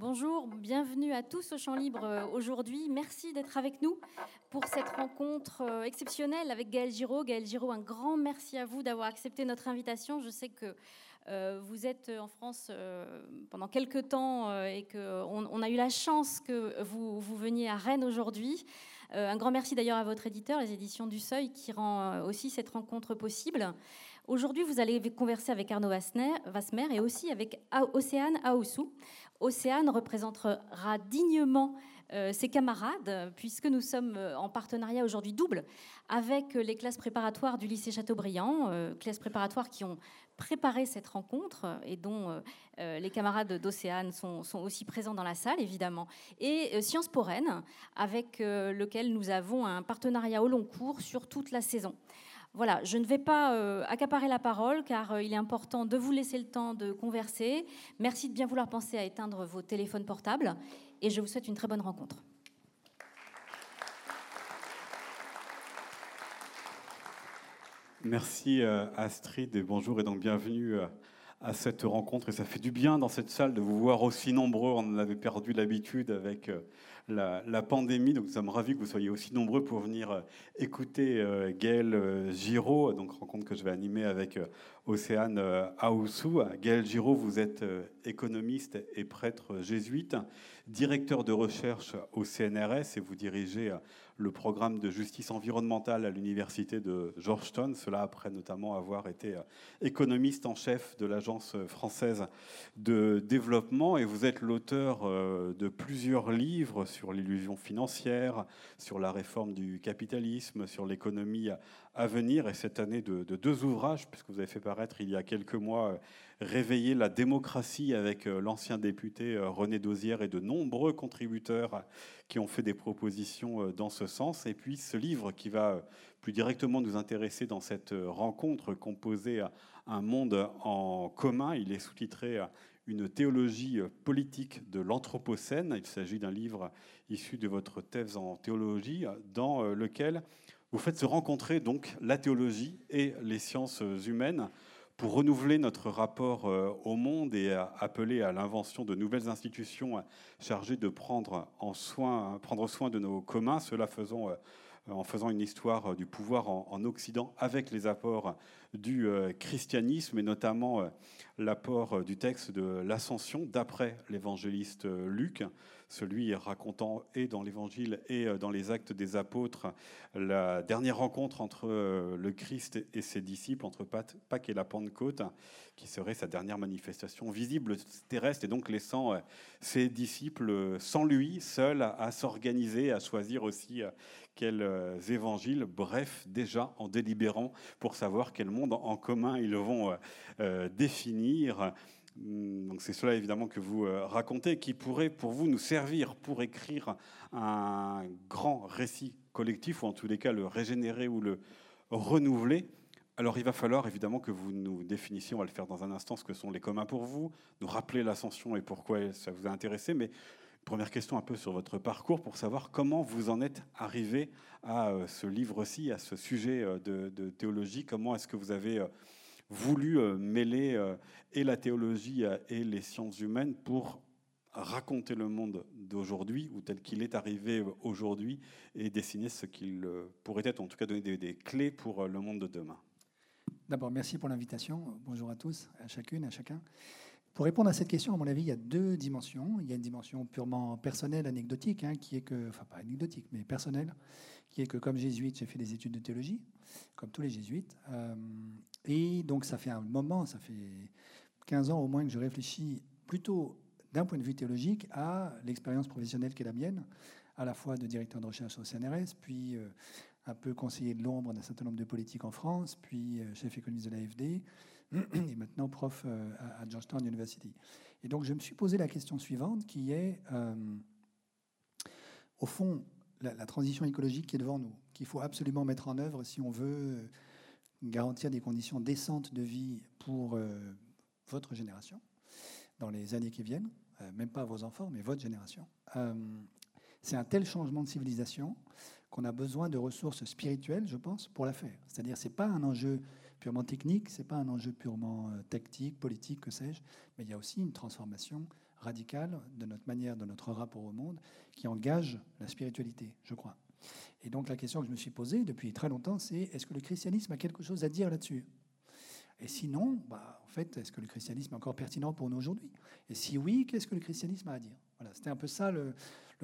Bonjour, bienvenue à tous au Champ Libre euh, aujourd'hui. Merci d'être avec nous pour cette rencontre euh, exceptionnelle avec Gaël Giraud. Gaël Giraud, un grand merci à vous d'avoir accepté notre invitation. Je sais que euh, vous êtes en France pendant quelques temps et qu'on on a eu la chance que vous, vous veniez à Rennes aujourd'hui. un grand merci d'ailleurs à votre éditeur, les éditions du Seuil, qui rend aussi cette rencontre possible. Aujourd'hui, vous allez converser avec Arnaud Vasmer et aussi avec Océane Aoussou. Océane représentera dignement euh, ses camarades, puisque nous sommes euh, en partenariat aujourd'hui double avec les classes préparatoires du lycée Chateaubriand, euh, classes préparatoires qui ont préparé cette rencontre et dont les camarades d'Océane sont, aussi présents dans la salle, évidemment, et Sciences pour Rennes, avec lequel nous avons un partenariat au long cours sur toute la saison. Voilà, je ne vais pas euh, accaparer la parole car euh, il est important de vous laisser le temps de converser. Merci de bien vouloir penser à éteindre vos téléphones portables et je vous souhaite une très bonne rencontre. Merci euh, Astrid et bonjour et donc bienvenue à cette rencontre. Et ça fait du bien dans cette salle de vous voir aussi nombreux. On en avait perdu l'habitude avec la, pandémie. Donc nous sommes ravis que vous soyez aussi nombreux pour venir euh, écouter euh, Gaël euh, Giraud, donc rencontre que je vais animer avec Océane Aoussou. Gaël Giraud, vous êtes économiste et prêtre jésuite, directeur de recherche au CNRS et vous dirigez le programme de justice environnementale à l'université de Georgetown, cela après notamment avoir été euh, économiste en chef de l'Agence française de développement, et vous êtes l'auteur euh, de plusieurs livres sur l'illusion financière, sur la réforme du capitalisme, sur l'économie à venir, et cette année de, deux ouvrages, puisque vous avez fait paraître il y a quelques mois euh, Réveiller la démocratie avec l'ancien député René Dosière et de nombreux contributeurs qui ont fait des propositions euh, dans ce sens. Et puis ce livre qui va euh, plus directement nous intéresser dans cette euh, rencontre composée un monde en commun. Il est sous-titré Une théologie politique de l'Anthropocène. Il s'agit d'un livre issu de votre thèse en théologie dans lequel vous faites se rencontrer donc la théologie et les sciences humaines pour renouveler notre rapport euh, au monde et appeler à l'invention de nouvelles institutions chargées de prendre, en soin, prendre soin de nos communs, cela faisant euh, en faisant une histoire du pouvoir en, Occident avec les apports du euh, christianisme et notamment l'apport du texte de l'Ascension d'après l'évangéliste Luc celui racontant et dans l'Évangile et euh, dans les actes des apôtres la dernière rencontre entre euh, le Christ et ses disciples, entre Pâques et la Pentecôte, qui serait sa dernière manifestation visible terrestre, et donc laissant euh, ses disciples sans lui, seuls, à s'organiser, à choisir aussi quels évangiles, bref, déjà en délibérant pour savoir quel monde en commun ils vont définir. Hmm, donc c'est cela évidemment que vous euh, racontez, qui pourrait pour vous nous servir pour écrire un grand récit collectif, ou en tous les cas le régénérer ou le renouveler. Alors il va falloir évidemment que vous nous définissiez, on va le faire dans un instant, ce que sont les communs pour vous, nous rappeler l'ascension et pourquoi ça vous a intéressé, mais première question un peu sur votre parcours pour savoir comment vous en êtes arrivé à euh, ce livre-ci, à ce sujet euh, de, théologie, comment est-ce que vous avez voulu euh, mêler euh, et la théologie et les sciences humaines pour raconter le monde d'aujourd'hui ou tel qu'il est arrivé aujourd'hui et dessiner ce qu'il pourrait être, en tout cas donner des, clés pour le monde de demain? D'abord, merci pour l'invitation. Bonjour à tous, à chacune, à chacun. Pour répondre à cette question, à mon avis, il y a deux dimensions. Il y a une dimension purement personnelle, anecdotique, hein, qui est que, enfin pas anecdotique, mais personnelle, qui est que comme jésuite, j'ai fait des études de théologie, comme tous les jésuites. Euh, et donc ça fait un moment, ça fait 15 ans au moins que je réfléchis plutôt d'un point de vue théologique à l'expérience professionnelle qui est la mienne, à la fois de directeur de recherche au CNRS, puis euh, un peu conseiller de l'ombre d'un certain nombre de politiques en France, puis euh, chef économiste de l'AFD, et maintenant prof à Georgetown University. Et donc je me suis posé la question suivante qui est, au fond, la, transition écologique qui est devant nous, qu'il faut absolument mettre en œuvre si on veut garantir des conditions décentes de vie pour euh, votre génération dans les années qui viennent, euh, même pas vos enfants, mais votre génération. Euh, c'est un tel changement de civilisation qu'on a besoin de ressources spirituelles, je pense, pour la faire. C'est-à-dire, c'est pas un enjeu purement technique, c'est pas un enjeu purement tactique, politique, que sais-je, mais il y a aussi une transformation radical de notre manière, de notre rapport au monde, qui engage la spiritualité, je crois. Et donc la question que je me suis posée depuis très longtemps, c'est est-ce que le christianisme a quelque chose à dire là-dessus? Et sinon, bah, en fait, est-ce que le christianisme est encore pertinent pour nous aujourd'hui? Et si oui, qu'est-ce que le christianisme a à dire? Voilà, c'était un peu ça le,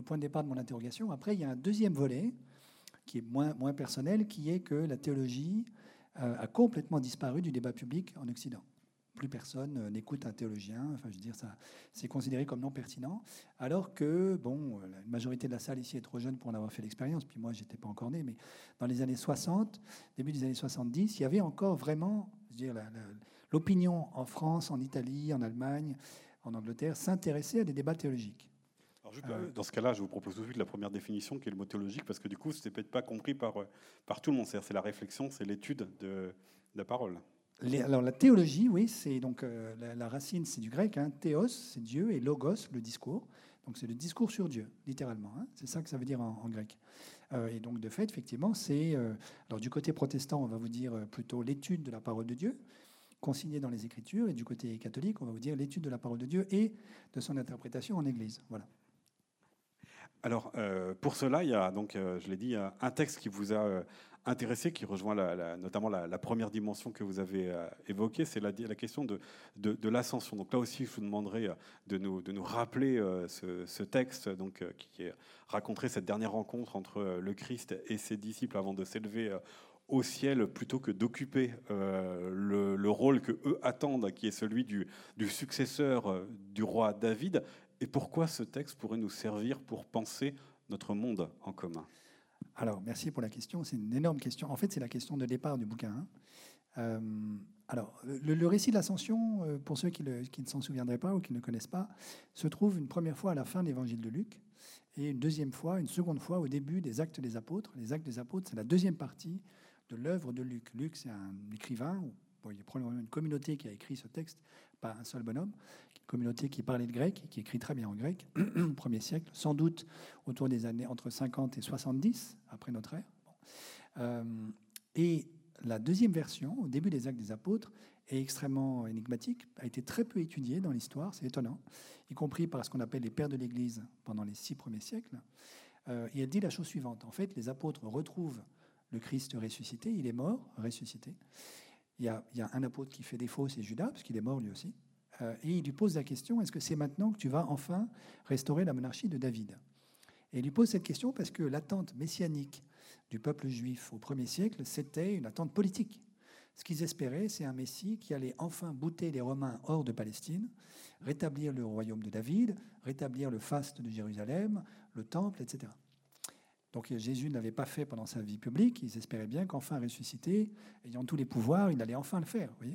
point de départ de mon interrogation. Après, il y a un deuxième volet qui est moins, moins personnel, qui est que la théologie euh, a complètement disparu du débat public en Occident plus personne euh, n'écoute un théologien. Enfin, je veux dire, ça, c'est considéré comme non pertinent. Alors que, bon, la majorité de la salle ici est trop jeune pour en avoir fait l'expérience. Puis moi, j'étais pas encore né, mais dans les années 60, début des années 70, il y avait encore vraiment, je veux dire, l'opinion en France, en Italie, en Allemagne, en Angleterre, s'intéressait à des débats théologiques. Euh, dans ce cas-là, je vous propose tout de suite la première définition qui est le mot théologique, parce que du coup, ce n'est peut-être pas compris par, euh, par tout le monde. C'est la réflexion, c'est l'étude de la parole alors la théologie, oui, c'est donc euh, la, racine, c'est du grec. Hein, théos, c'est Dieu, et logos, le discours. Donc c'est le discours sur Dieu, littéralement. Hein. c'est ça que ça veut dire en, grec. Euh, et donc de fait, effectivement, c'est alors du côté protestant, on va vous dire plutôt l'étude de la parole de Dieu, consignée dans les Écritures, et du côté catholique, on va vous dire l'étude de la parole de Dieu et de son interprétation en Église. Voilà. Alors, pour cela, il y a donc, je l'ai dit, un texte qui vous a intéressé, qui rejoint notamment la, première dimension que vous avez euh, évoquée, c'est la, question de, l'ascension. Donc là aussi, je vous demanderai euh, de nous, rappeler euh, ce, texte qui raconterait cette dernière rencontre entre le Christ et ses disciples avant de s'élever au ciel plutôt que d'occuper le, rôle que eux attendent, qui est celui du successeur du roi David. Et pourquoi ce texte pourrait nous servir pour penser notre monde en commun? Alors, merci pour la question. C'est une énorme question. En fait, c'est la question de départ du bouquin. Hein. Euh, alors, le, récit de l'ascension, euh, pour ceux qui, ne s'en souviendraient pas ou qui ne connaissent pas, se trouve une première fois à la fin de l'évangile de Luc et une deuxième fois, une seconde fois au début des Actes des Apôtres. Les Actes des Apôtres, c'est la deuxième partie de l'œuvre de Luc. Luc, c'est un écrivain, bon, il y a probablement une communauté qui a écrit ce texte, pas un seul bonhomme, communauté qui parlait le grec, qui écrit très bien en grec, au premier siècle, sans doute autour des années entre 50 et 70 après notre ère. Euh, et la deuxième version, au début des Actes des Apôtres, est extrêmement énigmatique, a été très peu étudiée dans l'histoire, c'est étonnant, y compris par ce qu'on appelle les pères de l'Église pendant les six premiers siècles. Euh, et elle dit la chose suivante. En fait, les apôtres retrouvent le Christ ressuscité, il est mort, ressuscité. Il y, a, il y a un apôtre qui fait défaut, c'est Judas, parce qu'il est mort lui aussi. Euh, et il lui pose la question, est-ce que c'est maintenant que tu vas enfin restaurer la monarchie de David? Et il lui pose cette question parce que l'attente messianique du peuple juif au premier siècle, c'était une attente politique. Ce qu'ils espéraient, c'est un Messie qui allait enfin bouter les Romains hors de Palestine, rétablir le royaume de David, rétablir le faste de Jérusalem, le temple, etc. Donc Jésus ne l'avait pas fait pendant sa vie publique. Ils espéraient bien qu'enfin ressuscité, ayant tous les pouvoirs, il allait enfin le faire. Voyez?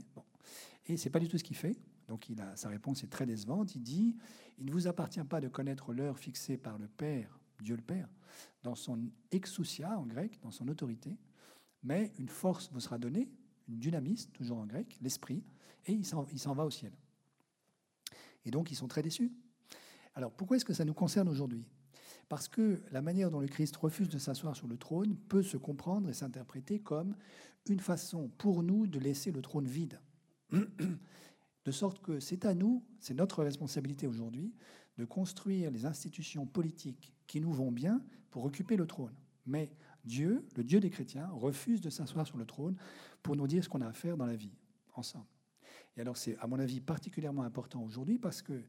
Et c'est pas du tout ce qu'il fait. Donc sa réponse est très décevante. Il dit Il ne vous appartient pas de connaître l'heure fixée par le Père, Dieu le Père, dans son exousia en grec, dans son autorité, mais une force vous sera donnée, une dynamis, toujours en grec, l'esprit, et il s'en va au ciel. Et donc ils sont très déçus. Alors pourquoi est-ce que ça nous concerne aujourd'hui? Parce que la manière dont le Christ refuse de s'asseoir sur le trône peut se comprendre et s'interpréter comme une façon pour nous de laisser le trône vide. De sorte que c'est à nous, c'est notre responsabilité aujourd'hui, de construire les institutions politiques qui nous vont bien pour occuper le trône. Mais Dieu, le Dieu des chrétiens, refuse de s'asseoir sur le trône pour nous dire ce qu'on a à faire dans la vie, ensemble. Et alors c'est, à mon avis, particulièrement important aujourd'hui parce que,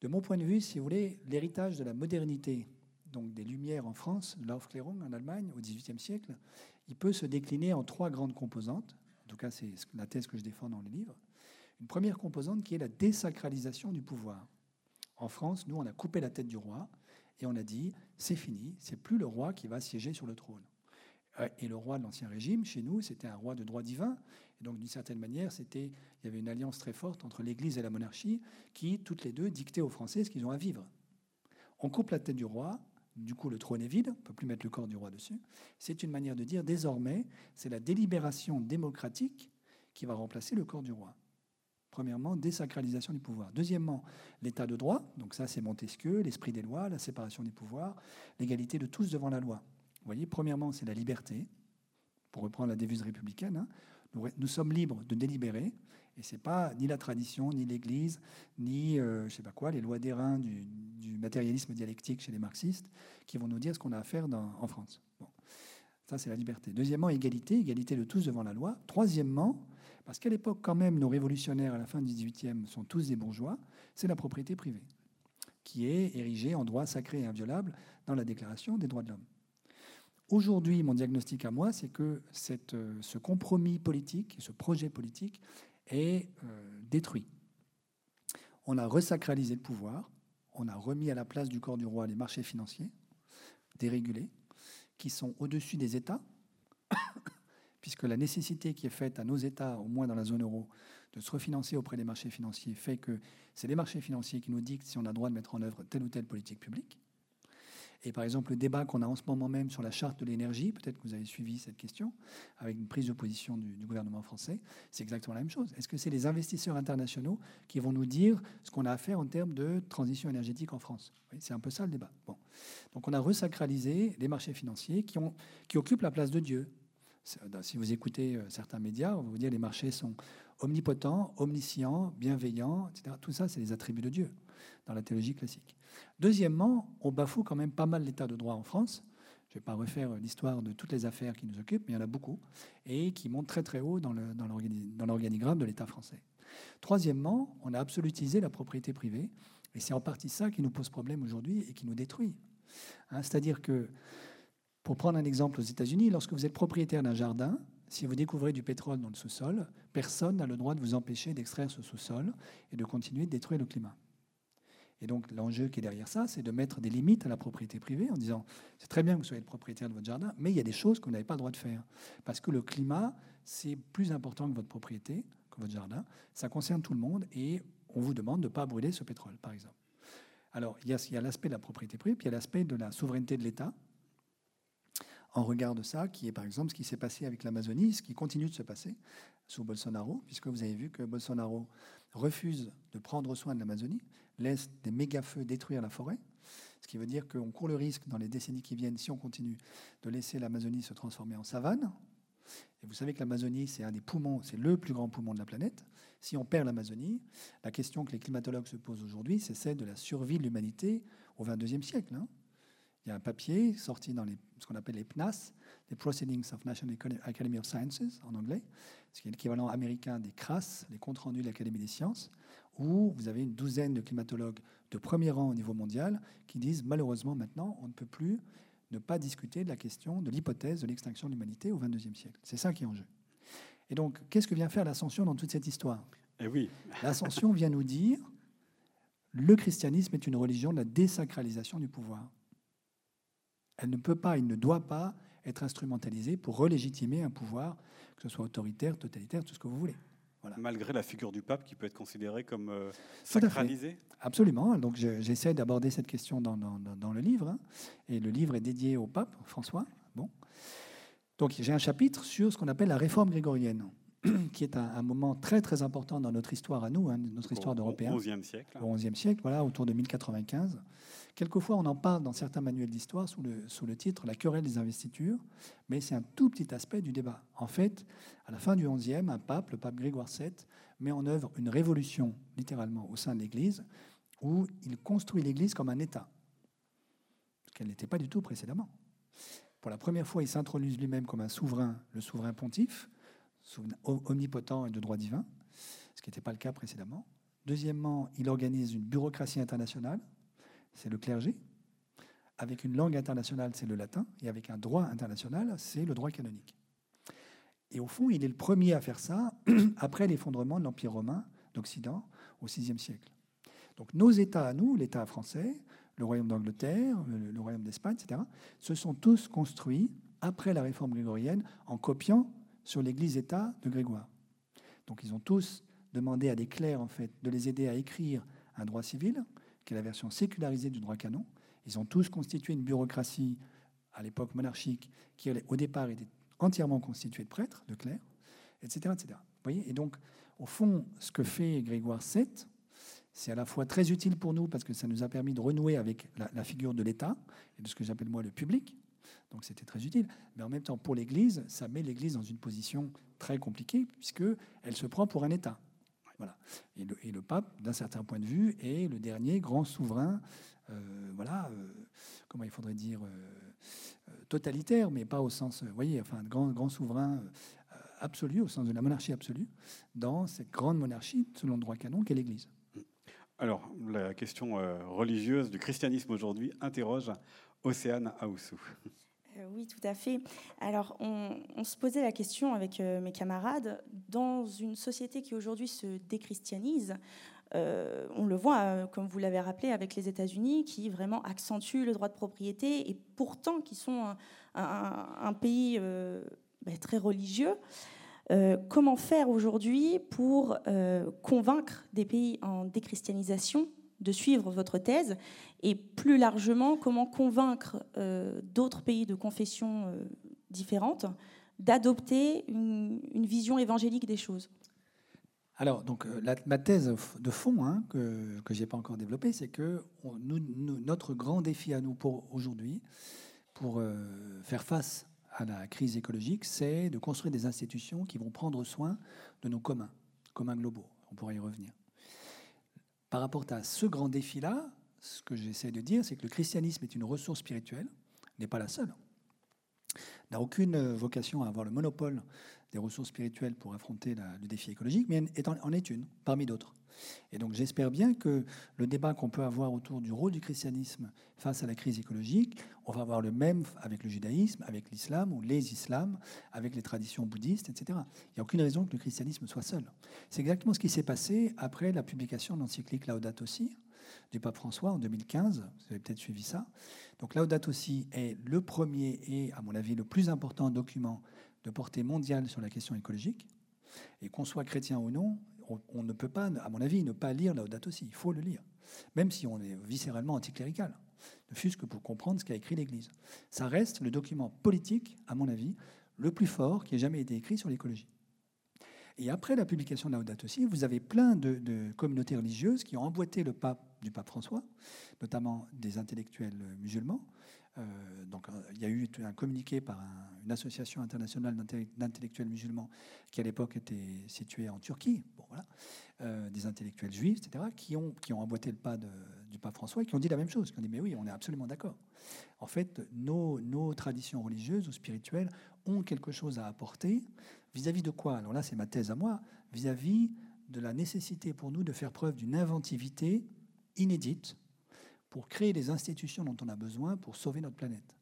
de mon point de vue, si vous voulez, l'héritage de la modernité, donc des Lumières en France, l'Aufklärung en Allemagne au XVIIIe siècle, il peut se décliner en trois grandes composantes. En tout cas, c'est la thèse que je défends dans les livres une première composante qui est la désacralisation du pouvoir. En France, nous, on a coupé la tête du roi et on a dit c'est fini, c'est plus le roi qui va siéger sur le trône. Euh, et le roi de l'Ancien Régime, chez nous, c'était un roi de droit divin. Et donc, d'une certaine manière, c'était, il y avait une alliance très forte entre l'Église et la monarchie qui, toutes les deux, dictaient aux Français ce qu'ils ont à vivre. On coupe la tête du roi, du coup, le trône est vide, on ne peut plus mettre le corps du roi dessus. C'est une manière de dire, désormais, c'est la délibération démocratique qui va remplacer le corps du roi. Premièrement, désacralisation du pouvoir. Deuxièmement, l'état de droit. Donc ça, c'est Montesquieu, l'esprit des lois, la séparation des pouvoirs, l'égalité de tous devant la loi. Vous voyez, premièrement, c'est la liberté. Pour reprendre la devise républicaine, hein. nous, sommes libres de délibérer. Et c'est pas ni la tradition, ni l'Église, ni je sais pas quoi, les lois d'airain du, du, matérialisme dialectique chez les marxistes qui vont nous dire ce qu'on a à faire en France. Ça, c'est la liberté. Deuxièmement, égalité, égalité de tous devant la loi. Troisièmement, parce qu'à l'époque, quand même, nos révolutionnaires à la fin du XVIIIe sont tous des bourgeois, c'est la propriété privée, qui est érigée en droit sacré et inviolable dans la Déclaration des droits de l'homme. Aujourd'hui, mon diagnostic à moi, c'est que euh, ce compromis politique, ce projet politique est euh, détruit. On a resacralisé le pouvoir, on a remis à la place du corps du roi les marchés financiers, dérégulés, qui sont au-dessus des États, puisque la nécessité qui est faite à nos États, au moins dans la zone euro, de se refinancer auprès des marchés financiers fait que c'est les marchés financiers qui nous dictent si on a droit de mettre en œuvre telle ou telle politique publique. Et par exemple, le débat qu'on a en ce moment même sur la charte de l'énergie, peut-être que vous avez suivi cette question, avec une prise de position du, gouvernement français, c'est exactement la même chose. Est-ce que c'est les investisseurs internationaux qui vont nous dire ce qu'on a à faire en termes de transition énergétique en France? C'est un peu ça le débat. Bon. Donc on a resacralisé les marchés financiers qui occupent la place de Dieu. Si vous écoutez euh, certains médias, on va vous dire les marchés sont omnipotents, omniscients, bienveillants, etc. Tout ça, c'est les attributs de Dieu dans la théologie classique. Deuxièmement, on bafoue quand même pas mal l'état de droit en France. Je ne vais pas refaire l'histoire de toutes les affaires qui nous occupent, mais il y en a beaucoup, et qui montent très très haut dans l'organigramme de l'État français. Troisièmement, on a absolutisé la propriété privée, et c'est en partie ça qui nous pose problème aujourd'hui et qui nous détruit. Hein, c'est-à-dire que, pour prendre un exemple aux États-Unis, lorsque vous êtes propriétaire d'un jardin, si vous découvrez du pétrole dans le sous-sol, personne n'a le droit de vous empêcher d'extraire ce sous-sol et de continuer de détruire le climat. Et donc l'enjeu qui est derrière ça, c'est de mettre des limites à la propriété privée en disant, c'est très bien que vous soyez le propriétaire de votre jardin, mais il y a des choses que vous n'avez pas le droit de faire. Parce que le climat, c'est plus important que votre propriété, que votre jardin. Ça concerne tout le monde et on vous demande de ne pas brûler ce pétrole, par exemple. Alors, il y a, l'aspect de la propriété privée, puis il y a l'aspect de la souveraineté de l'État, en regard de ça, qui est par exemple ce qui s'est passé avec l'Amazonie, ce qui continue de se passer sous Bolsonaro, puisque vous avez vu que Bolsonaro refuse de prendre soin de l'Amazonie, laisse des méga-feux détruire la forêt, ce qui veut dire qu'on court le risque dans les décennies qui viennent, si on continue, de laisser l'Amazonie se transformer en savane. Et vous savez que l'Amazonie, c'est un des poumons, c'est le plus grand poumon de la planète. Si on perd l'Amazonie, la question que les climatologues se posent aujourd'hui, c'est celle de la survie de l'humanité au XXIe siècle. Hein. Il y a un papier sorti dans les, ce qu'on appelle les PNAS, les Proceedings of National Academy of Sciences en anglais, ce qui est l'équivalent américain des CRAS, les comptes rendus de l'Académie des sciences, où vous avez une douzaine de climatologues de premier rang au niveau mondial qui disent malheureusement maintenant on ne peut plus ne pas discuter de la question de l'hypothèse de l'extinction de l'humanité au XXIe siècle. C'est ça qui est en jeu. Et donc, qu'est-ce que vient faire l'ascension dans toute cette histoire? Eh oui. L'ascension vient nous dire le christianisme est une religion de la désacralisation du pouvoir. Elle ne peut pas, il ne doit pas être instrumentalisé pour relégitimer un pouvoir, que ce soit autoritaire, totalitaire, tout ce que vous voulez. Malgré la figure du pape qui peut être considérée comme euh, sacralisée Absolument. Donc j'essaie d'aborder cette question dans, dans, le livre. Hein. Et le livre est dédié au pape François. Bon. Donc j'ai un chapitre sur ce qu'on appelle la réforme grégorienne, qui est un, moment très très important dans notre histoire à nous, hein, notre histoire d'Européens. Au XIe siècle. Au XIe siècle, voilà, autour de 1095. Quelquefois, on en parle dans certains manuels d'histoire sous le, sous le titre La querelle des investitures, mais c'est un tout petit aspect du débat. En fait, à la fin du XIe, un pape, le pape Grégoire VII, met en œuvre une révolution, littéralement, au sein de l'Église, où il construit l'Église comme un État, ce qu'elle n'était pas du tout précédemment. Pour la première fois, il s'introduit lui-même comme un souverain, le souverain pontife, omnipotent et de droit divin, ce qui n'était pas le cas précédemment. Deuxièmement, il organise une bureaucratie internationale, c'est le clergé. Avec une langue internationale, c'est le latin. Et avec un droit international, c'est le droit canonique. Et au fond, il est le premier à faire ça après l'effondrement de l'Empire romain d'Occident au VIe siècle. Donc nos États à nous, l'État français, le Royaume d'Angleterre, le, le, Royaume d'Espagne, etc., se sont tous construits après la réforme grégorienne en copiant sur l'Église-État de Grégoire. Donc ils ont tous demandé à des clercs en fait de les aider à écrire un droit civil, qui est la version sécularisée du droit canon. Ils ont tous constitué une bureaucratie à l'époque monarchique qui, au départ, était entièrement constituée de prêtres, de clercs, etc. etc. Vous voyez et donc, au fond, ce que fait Grégoire VII, c'est à la fois très utile pour nous parce que ça nous a permis de renouer avec la, figure de l'État et de ce que j'appelle moi le public. Donc c'était très utile. Mais en même temps, pour l'Église, ça met l'Église dans une position très compliquée puisque elle se prend pour un État. Voilà. Et le, et le pape, d'un certain point de vue, est le dernier grand souverain, euh, voilà, euh, comment il faudrait dire, euh, totalitaire, mais pas au sens, vous voyez, enfin, grand, grand souverain absolu, au sens de la monarchie absolue, dans cette grande monarchie, selon le droit canon, qu'est l'Église. Alors, la question religieuse du christianisme aujourd'hui interroge Océane Aoussou. Euh, oui, tout à fait. Alors, on, se posait la question avec euh, mes camarades, dans une société qui aujourd'hui se déchristianise, euh, on le voit, comme vous l'avez rappelé, avec les États-Unis, qui vraiment accentuent le droit de propriété, et pourtant qui sont un, pays ben, très religieux. comment faire aujourd'hui pour convaincre des pays en déchristianisation de suivre votre thèse et plus largement comment convaincre euh, d'autres pays de confessions euh, différentes d'adopter une, vision évangélique des choses. Alors, donc, euh, ma thèse de fond hein, que, je n'ai pas encore développée, c'est que notre grand défi à nous pour aujourd'hui, pour faire face à la crise écologique, c'est de construire des institutions qui vont prendre soin de nos communs, communs globaux. On pourrait y revenir. Par rapport à ce grand défi-là, ce que j'essaie de dire, c'est que le christianisme est une ressource spirituelle, n'est pas la seule, n'a aucune vocation à avoir le monopole des ressources spirituelles pour affronter le défi écologique, mais en est une parmi d'autres. Et donc j'espère bien que le débat qu'on peut avoir autour du rôle du christianisme face à la crise écologique, on va avoir le même avec le judaïsme, avec l'islam ou les islams, avec les traditions bouddhistes, etc. Il n'y a aucune raison que le christianisme soit seul. C'est exactement ce qui s'est passé après la publication de l'encyclique Laudato Si du pape François en 2015. Vous avez peut-être suivi ça. Donc Laudato Si est le premier et, à mon avis, le plus important document de portée mondiale sur la question écologique. Et qu'on soit chrétien ou non, on, ne peut pas, à mon avis, ne pas lire Laudato Si. Il faut le lire, même si on est viscéralement anticlérical, ne fût-ce que pour comprendre ce qu'a écrit l'Église. Ça reste le document politique, à mon avis, le plus fort qui ait jamais été écrit sur l'écologie. Et après la publication de Laudato Si, vous avez plein de, communautés religieuses qui ont emboîté le pape du pape François, notamment des intellectuels musulmans. Euh, donc, euh, il y a eu un communiqué par une association internationale d'intellectuels musulmans qui, à l'époque, était située en Turquie. Euh, des intellectuels juifs, etc., qui ont, qui ont emboîté le pas du pape François et qui ont dit la même chose, qui ont dit mais oui, on est absolument d'accord. En fait, nos, nos traditions religieuses ou spirituelles ont quelque chose à apporter Vis-à-vis de quoi? Alors là, c'est ma thèse à moi. Vis-à-vis de la nécessité pour nous de faire preuve d'une inventivité inédite pour créer les institutions dont on a besoin pour sauver notre planète.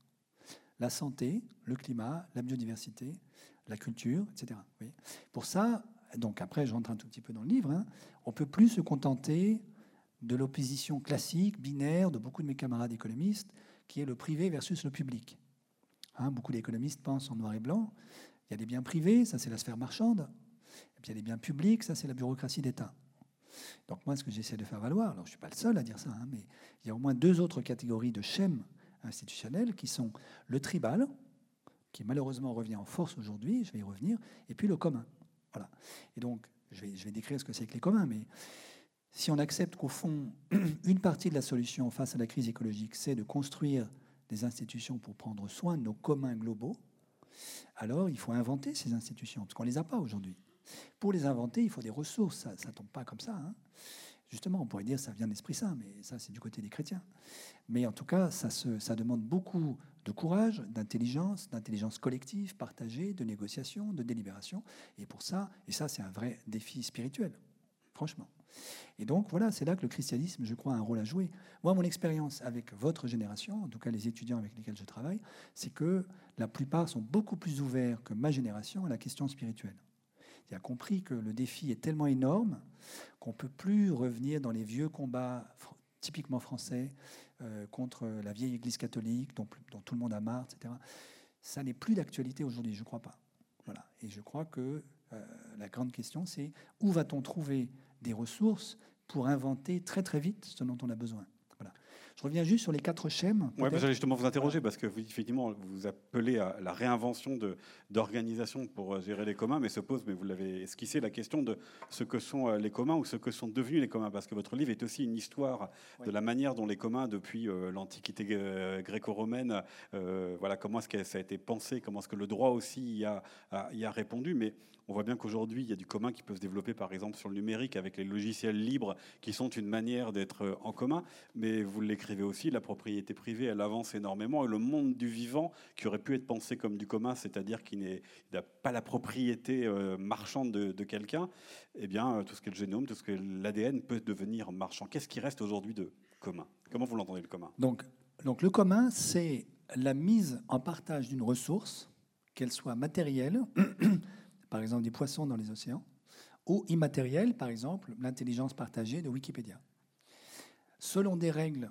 La santé, le climat, la biodiversité, la culture, etc. Pour ça, donc après, je rentre un tout petit peu dans le livre, hein, on ne peut plus se contenter de l'opposition classique, binaire, de beaucoup de mes camarades économistes, qui est le privé versus le public. Hein, beaucoup d'économistes pensent en noir et blanc, il y a des biens privés, ça c'est la sphère marchande. Et puis il y a des biens publics, ça c'est la bureaucratie d'État. Donc moi, ce que j'essaie de faire valoir, alors je ne suis pas le seul à dire ça, hein, mais il y a au moins deux autres catégories de schèmes institutionnels qui sont le tribal, qui malheureusement revient en force aujourd'hui, je vais y revenir, et puis le commun. Voilà. Et donc, je vais, décrire ce que c'est que les communs, mais si on accepte qu'au fond, une partie de la solution face à la crise écologique, c'est de construire des institutions pour prendre soin de nos communs globaux, alors il faut inventer ces institutions, parce qu'on ne les a pas aujourd'hui. Pour les inventer, il faut des ressources, ça ne tombe pas comme ça. Hein. Justement, on pourrait dire ça vient de l'Esprit Saint, mais ça c'est du côté des chrétiens. Mais en tout cas, ça, ça demande beaucoup de courage, d'intelligence, d'intelligence collective, partagée, de négociation, de délibération. Et pour ça, et ça c'est un vrai défi spirituel, franchement. Et donc voilà, c'est là que le christianisme, je crois, a un rôle à jouer. Moi, mon expérience avec votre génération, en tout cas les étudiants avec lesquels je travaille, c'est que la plupart sont beaucoup plus ouverts que ma génération à la question spirituelle. Il a compris que le défi est tellement énorme qu'on ne peut plus revenir dans les vieux combats typiquement français euh, contre la vieille Église catholique dont, tout le monde a marre, etc. Ça n'est plus d'actualité aujourd'hui, je ne crois pas. Voilà. Et je crois que euh, la grande question, c'est où va-t-on trouver des ressources pour inventer très très vite ce dont on a besoin? Je reviens juste sur les quatre schèmes. Oui, j'allais justement vous interroger parce que vous, effectivement, vous appelez à la réinvention d'organisation pour euh, gérer les communs, mais se pose, mais vous l'avez esquissé, la question de ce que sont euh, les communs ou ce que sont devenus les communs, parce que votre livre est aussi une histoire de la manière dont les communs, depuis euh, l'Antiquité gréco-romaine, voilà, comment est-ce que ça a été pensé, comment est-ce que le droit aussi y a, y a répondu, mais on voit bien qu'aujourd'hui, il y a du commun qui peut se développer, par exemple, sur le numérique avec les logiciels libres qui sont une manière d'être euh, en commun. Mais vous l'écrivez aussi, la propriété privée, elle avance énormément. Et le monde du vivant, qui aurait pu être pensé comme du commun, c'est-à-dire qu'il n'a pas la propriété euh, marchande de, quelqu'un, eh bien, euh, tout ce qui est le génome, tout ce que l'ADN peut devenir marchand. Qu'est-ce qui reste aujourd'hui de commun? Comment vous l'entendez, le commun? Donc, donc, le commun, c'est la mise en partage d'une ressource, qu'elle soit matérielle, par exemple des poissons dans les océans, ou immatériel, par exemple l'intelligence partagée de Wikipédia. Selon des règles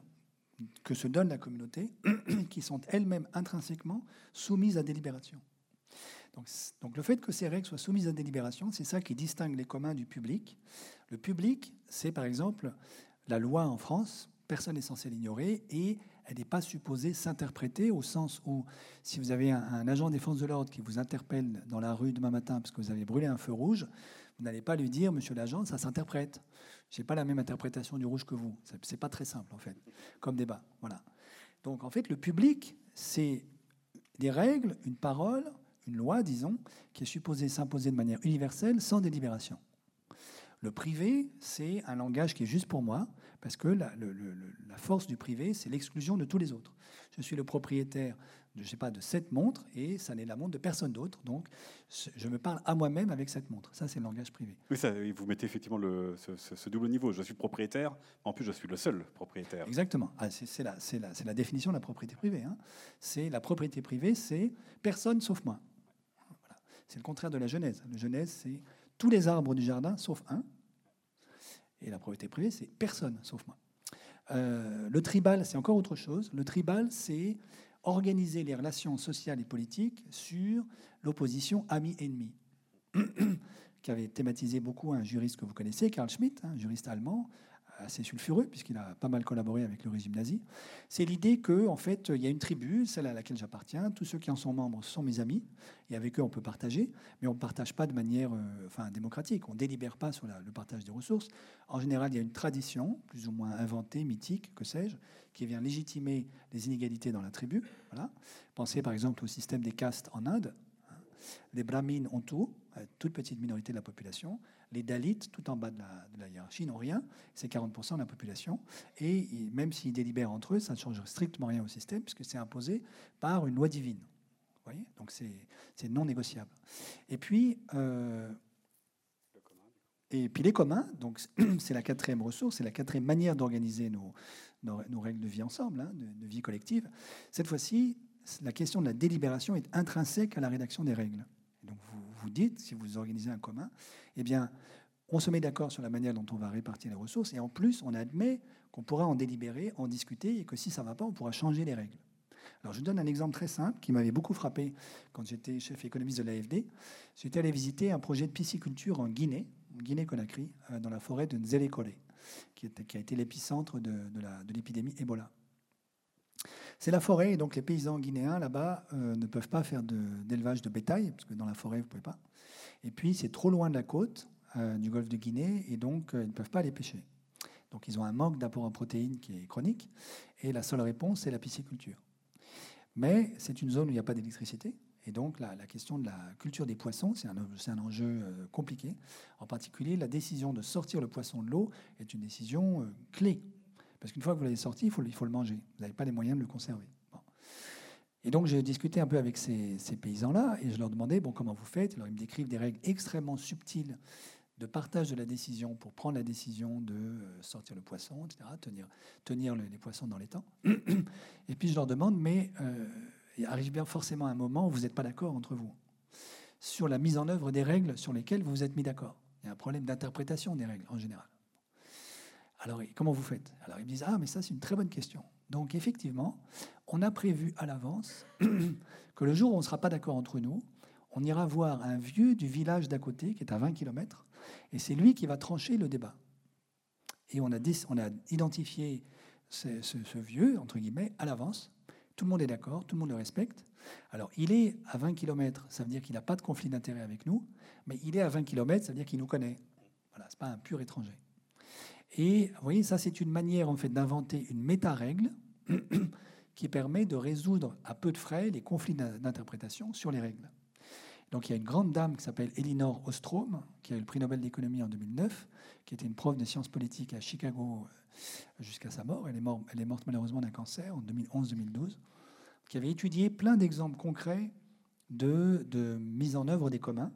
que se donne la communauté, qui sont elles-mêmes intrinsèquement soumises à délibération. Donc, donc, le fait que ces règles soient soumises à délibération, c'est ça qui distingue les communs du public. Le public, c'est par exemple la loi en France, personne n'est censé l'ignorer, et elle n'est pas supposée s'interpréter au sens où si vous avez un, agent de défense de l'ordre qui vous interpelle dans la rue demain matin parce que vous avez brûlé un feu rouge, vous n'allez pas lui dire, monsieur l'agent, ça s'interprète. Je n'ai pas la même interprétation du rouge que vous. Ce n'est pas très simple, en fait, comme débat. Voilà. Donc, en fait, le public, c'est des règles, une parole, une loi, disons, qui est supposée s'imposer de manière universelle sans délibération. Le privé, c'est un langage qui est juste pour moi, parce que la, force du privé, c'est l'exclusion de tous les autres. Je suis le propriétaire de, je sais pas, de cette montre, et ça n'est la montre de personne d'autre. Donc, je me parle à moi-même avec cette montre. Ça, c'est le langage privé. Oui, ça, vous mettez effectivement le, ce, double niveau. Je suis propriétaire, en plus, je suis le seul propriétaire. Exactement. Ah, c'est la, la, la, définition de la propriété privée. Hein. C'est la propriété privée, c'est personne sauf moi. Voilà. C'est le contraire de la Genèse. La Genèse, c'est tous les arbres du jardin, sauf un. Et la propriété privée, c'est personne, sauf moi. Euh, le tribal, c'est encore autre chose. Le tribal, c'est organiser les relations sociales et politiques sur l'opposition ami-ennemi, qui avait thématisé beaucoup un juriste que vous connaissez, Karl Schmitt, un juriste allemand, assez sulfureux, puisqu'il a pas mal collaboré avec le régime nazi. C'est l'idée que, en fait, il y a une tribu, celle à laquelle j'appartiens, tous ceux qui en sont membres sont mes amis, et avec eux on peut partager, mais on ne partage pas de manière euh, enfin, démocratique, on ne délibère pas sur le partage des ressources. En général, il y a une tradition, plus ou moins inventée, mythique, que sais-je, qui vient légitimer les inégalités dans la tribu. Voilà. Pensez par exemple au système des castes en Inde. Les brahmines ont tout, euh, toute petite minorité de la population. Les Dalits, tout en bas de la, hiérarchie, n'ont rien. C'est 40% de la population. Et même s'ils délibèrent entre eux, ça ne change strictement rien au système, puisque c'est imposé par une loi divine. Donc c'est non négociable. Et puis, euh, et puis les communs, c'est la quatrième ressource, c'est la quatrième manière d'organiser nos, nos, règles de vie ensemble, hein, de, de vie collective. Cette fois-ci, la question de la délibération est intrinsèque à la rédaction des règles. Donc vous vous dites, si vous organisez un commun, eh bien, on se met d'accord sur la manière dont on va répartir les ressources, et en plus, on admet qu'on pourra en délibérer, en discuter, et que si ça ne va pas, on pourra changer les règles. Alors, je donne un exemple très simple qui m'avait beaucoup frappé quand j'étais chef économiste de l'AFD. J'étais allé visiter un projet de pisciculture en Guinée, Guinée-Conakry, euh, dans la forêt de Nzélé-Kolé, qui, a été l'épicentre de, de l'épidémie Ebola. C'est la forêt, et donc les paysans guinéens là-bas euh, ne peuvent pas faire d'élevage de, bétail, parce que dans la forêt, vous ne pouvez pas. Et puis, c'est trop loin de la côte euh, du golfe de Guinée, et donc euh, ils ne peuvent pas aller pêcher. Donc, ils ont un manque d'apport en protéines qui est chronique, et la seule réponse, c'est la pisciculture. Mais c'est une zone où il n'y a pas d'électricité, et donc la, question de la culture des poissons, c'est un, enjeu compliqué. En particulier, la décision de sortir le poisson de l'eau est une décision clé parce qu'une fois que vous l'avez sorti, il faut, le manger. Vous n'avez pas les moyens de le conserver. Et donc, j'ai discuté un peu avec ces, paysans-là et je leur demandais bon, comment vous faites? Ils me décrivent des règles extrêmement subtiles de partage de la décision pour prendre la décision de euh, sortir le poisson, etc., tenir, tenir les poissons dans les temps. Et puis, je leur demande mais euh, il arrive bien forcément un moment où vous n'êtes pas d'accord entre vous sur la mise en œuvre des règles sur lesquelles vous vous êtes mis d'accord. Il y a un problème d'interprétation des règles en général. Alors, comment vous faites? Alors, ils me disent Ah, mais ça, c'est une très bonne question. Donc, effectivement, on a prévu à l'avance que le jour où on ne sera pas d'accord entre nous, on ira voir un vieux du village d'à côté, qui est à 20 km, et c'est lui qui va trancher le débat. Et on a, on a identifié ce, vieux, entre guillemets, à l'avance. Tout le monde est d'accord, tout le monde le respecte. Alors, il est à 20 km, ça veut dire qu'il n'a pas de conflit d'intérêt avec nous, mais il est à 20 km, ça veut dire qu'il nous connaît. Voilà, ce n'est pas un pur étranger. Et vous voyez, ça, c'est une manière, en fait, d'inventer une méta-règle qui permet de résoudre à peu de frais les conflits d'interprétation sur les règles. Donc il y a une grande dame qui s'appelle Elinor Ostrom, qui a eu le prix Nobel d'économie en 2009, qui était une prof de sciences politiques à Chicago euh, jusqu'à sa mort. Elle est, morte, malheureusement d'un cancer en 2011-2012, qui avait étudié plein d'exemples concrets de, de, mise en œuvre des communs,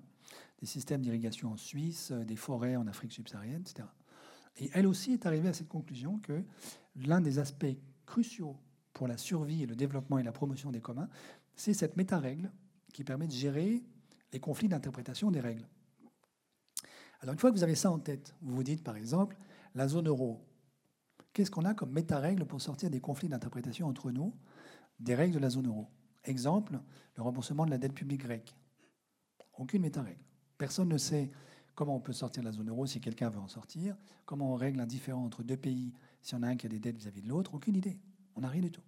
des systèmes d'irrigation en Suisse, euh, des forêts en Afrique subsaharienne, etc. Et elle aussi est arrivée à cette conclusion que l'un des aspects cruciaux pour la survie et le développement et la promotion des communs, c'est cette méta-règle qui permet de gérer les conflits d'interprétation des règles. Alors une fois que vous avez ça en tête, vous vous dites par exemple, la zone euro, qu'est-ce qu'on a comme méta-règle pour sortir des conflits d'interprétation entre nous, des règles de la zone euro? Exemple, le remboursement de la dette publique grecque. Aucune méta-règle. Personne ne sait comment on peut sortir de la zone euro si quelqu'un veut en sortir, comment on règle un différend entre deux pays si on a un qui a des dettes vis-à-vis de l'autre, aucune idée. On n'a rien du tout.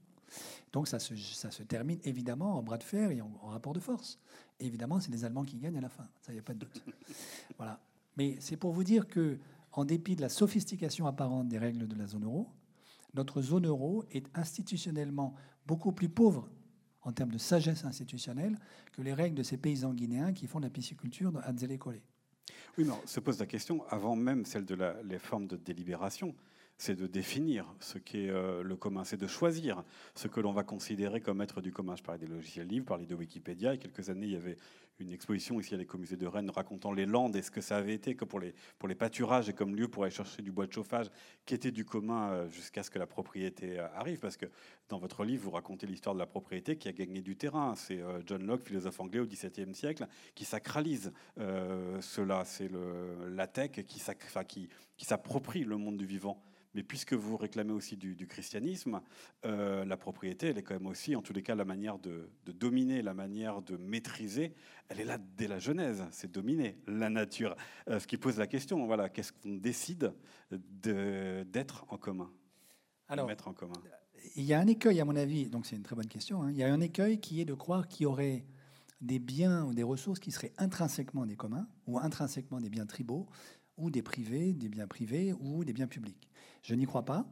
Donc ça se, ça se, termine évidemment en bras de fer et en, rapport de force. évidemment, c'est les Allemands qui gagnent à la fin. Ça, il n'y a pas de doute. Voilà. Mais c'est pour vous dire que, en dépit de la sophistication apparente des règles de la zone euro, notre zone euro est institutionnellement beaucoup plus pauvre en termes de sagesse institutionnelle que les règles de ces paysans guinéens qui font de la pisciculture dans Anzele Oui, mais on se pose la question, avant même celle de la, les formes de délibération, c'est de définir ce qu'est euh, le commun, c'est de choisir ce que l'on va considérer comme être du commun. Je parlais des logiciels libres, je parlais de Wikipédia. Il y a quelques années, il y avait une exposition ici à l'écomusée de Rennes racontant les landes et ce que ça avait été que pour les, pour les pâturages et comme lieu pour aller chercher du bois de chauffage qui était du commun euh, jusqu'à ce que la propriété euh, arrive. Parce que dans votre livre, vous racontez l'histoire de la propriété qui a gagné du terrain. C'est John Locke, philosophe anglais au XVIIe siècle, qui sacralise cela. C'est la tech qui, qui, qui s'approprie le monde du vivant. Mais puisque vous réclamez aussi du, christianisme, euh, la propriété, elle est quand même aussi, en tous les cas, la manière de, dominer, la manière de maîtriser, elle est là dès la Genèse, c'est dominer la nature. Euh, ce qui pose la question, voilà, qu'est-ce qu'on décide d'être en commun Alors, mettre en commun? il y a un écueil, à mon avis, donc c'est une très bonne question, hein. il y a un écueil qui est de croire qu'il y aurait des biens ou des ressources qui seraient intrinsèquement des communs ou intrinsèquement des biens tribaux ou des privés, des biens privés ou des biens publics. Je n'y crois pas.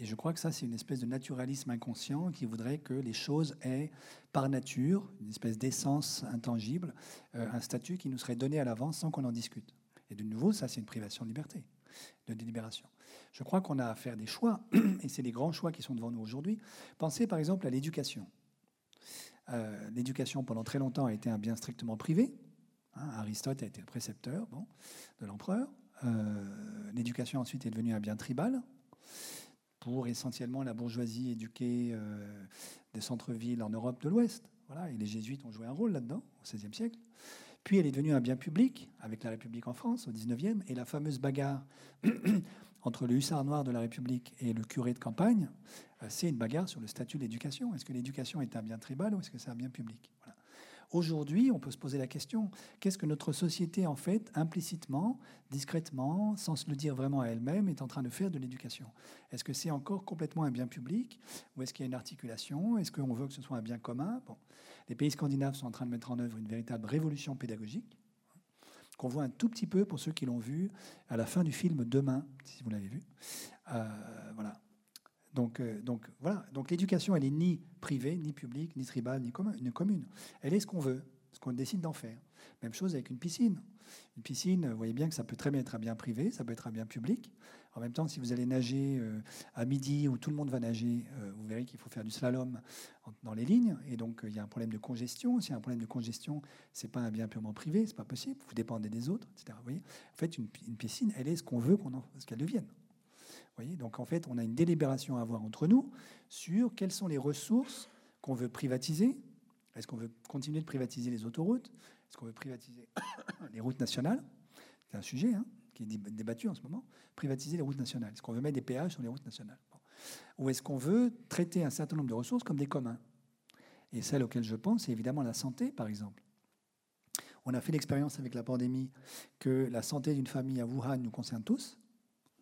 Et je crois que ça, c'est une espèce de naturalisme inconscient qui voudrait que les choses aient, par nature, une espèce d'essence intangible, euh, un statut qui nous serait donné à l'avance sans qu'on en discute. Et de nouveau, ça, c'est une privation de liberté, de délibération. Je crois qu'on a à faire des choix, et c'est les grands choix qui sont devant nous aujourd'hui. Pensez par exemple à l'éducation. Euh, l'éducation, pendant très longtemps, a été un bien strictement privé. Hein, Aristote a été le précepteur de l'empereur. Euh, l'éducation ensuite est devenue un bien tribal pour essentiellement la bourgeoisie éduquée euh, des centres-villes en Europe de l'Ouest. Et les jésuites ont joué un rôle là-dedans au XVIe siècle. Puis elle est devenue un bien public avec la République en France au XIXe et la fameuse bagarre entre le hussard noir de la République et le curé de campagne, euh, c'est une bagarre sur le statut de l'éducation. Est-ce que l'éducation est un bien tribal ou est-ce que c'est un bien public? Aujourd'hui, on peut se poser la question, qu'est-ce que notre société, en fait, implicitement, discrètement, sans se le dire vraiment à elle-même, est en train de faire de l'éducation? Est-ce que c'est encore complètement un bien public? Ou est-ce qu'il y a une articulation? Est-ce qu'on veut que ce soit un bien commun? Bon. Les pays scandinaves sont en train de mettre en œuvre une véritable révolution pédagogique qu'on voit un tout petit peu pour ceux qui l'ont vu à la fin du film Demain, si vous l'avez vu. Euh, voilà. Donc, euh, donc voilà. Donc l'éducation, elle est ni privée, ni publique, ni tribale, ni commune. Elle est ce qu'on veut, ce qu'on décide d'en faire. Même chose avec une piscine. Une piscine, vous voyez bien que ça peut très bien être un bien privé, ça peut être un bien public. En même temps, si vous allez nager euh, à midi où tout le monde va nager, euh, vous verrez qu'il faut faire du slalom dans les lignes. Et donc, il y a un problème de congestion. S'il y a un problème de congestion, c'est pas un bien purement privé, c'est pas possible. Vous dépendez des autres, etc. Vous voyez? En fait, une, piscine, elle est ce qu'on veut qu'elle devienne. Donc en fait, on a une délibération à avoir entre nous sur quelles sont les ressources qu'on veut privatiser. Est-ce qu'on veut continuer de privatiser les autoroutes? Est-ce qu'on veut privatiser les routes nationales? C'est un sujet hein, qui est débattu en ce moment. Privatiser les routes nationales. Est-ce qu'on veut mettre des péages sur les routes nationales? Ou est-ce qu'on veut traiter un certain nombre de ressources comme des communs? Et celle auquel je pense, c'est évidemment la santé, par exemple. On a fait l'expérience avec la pandémie que la santé d'une famille à Wuhan nous concerne tous,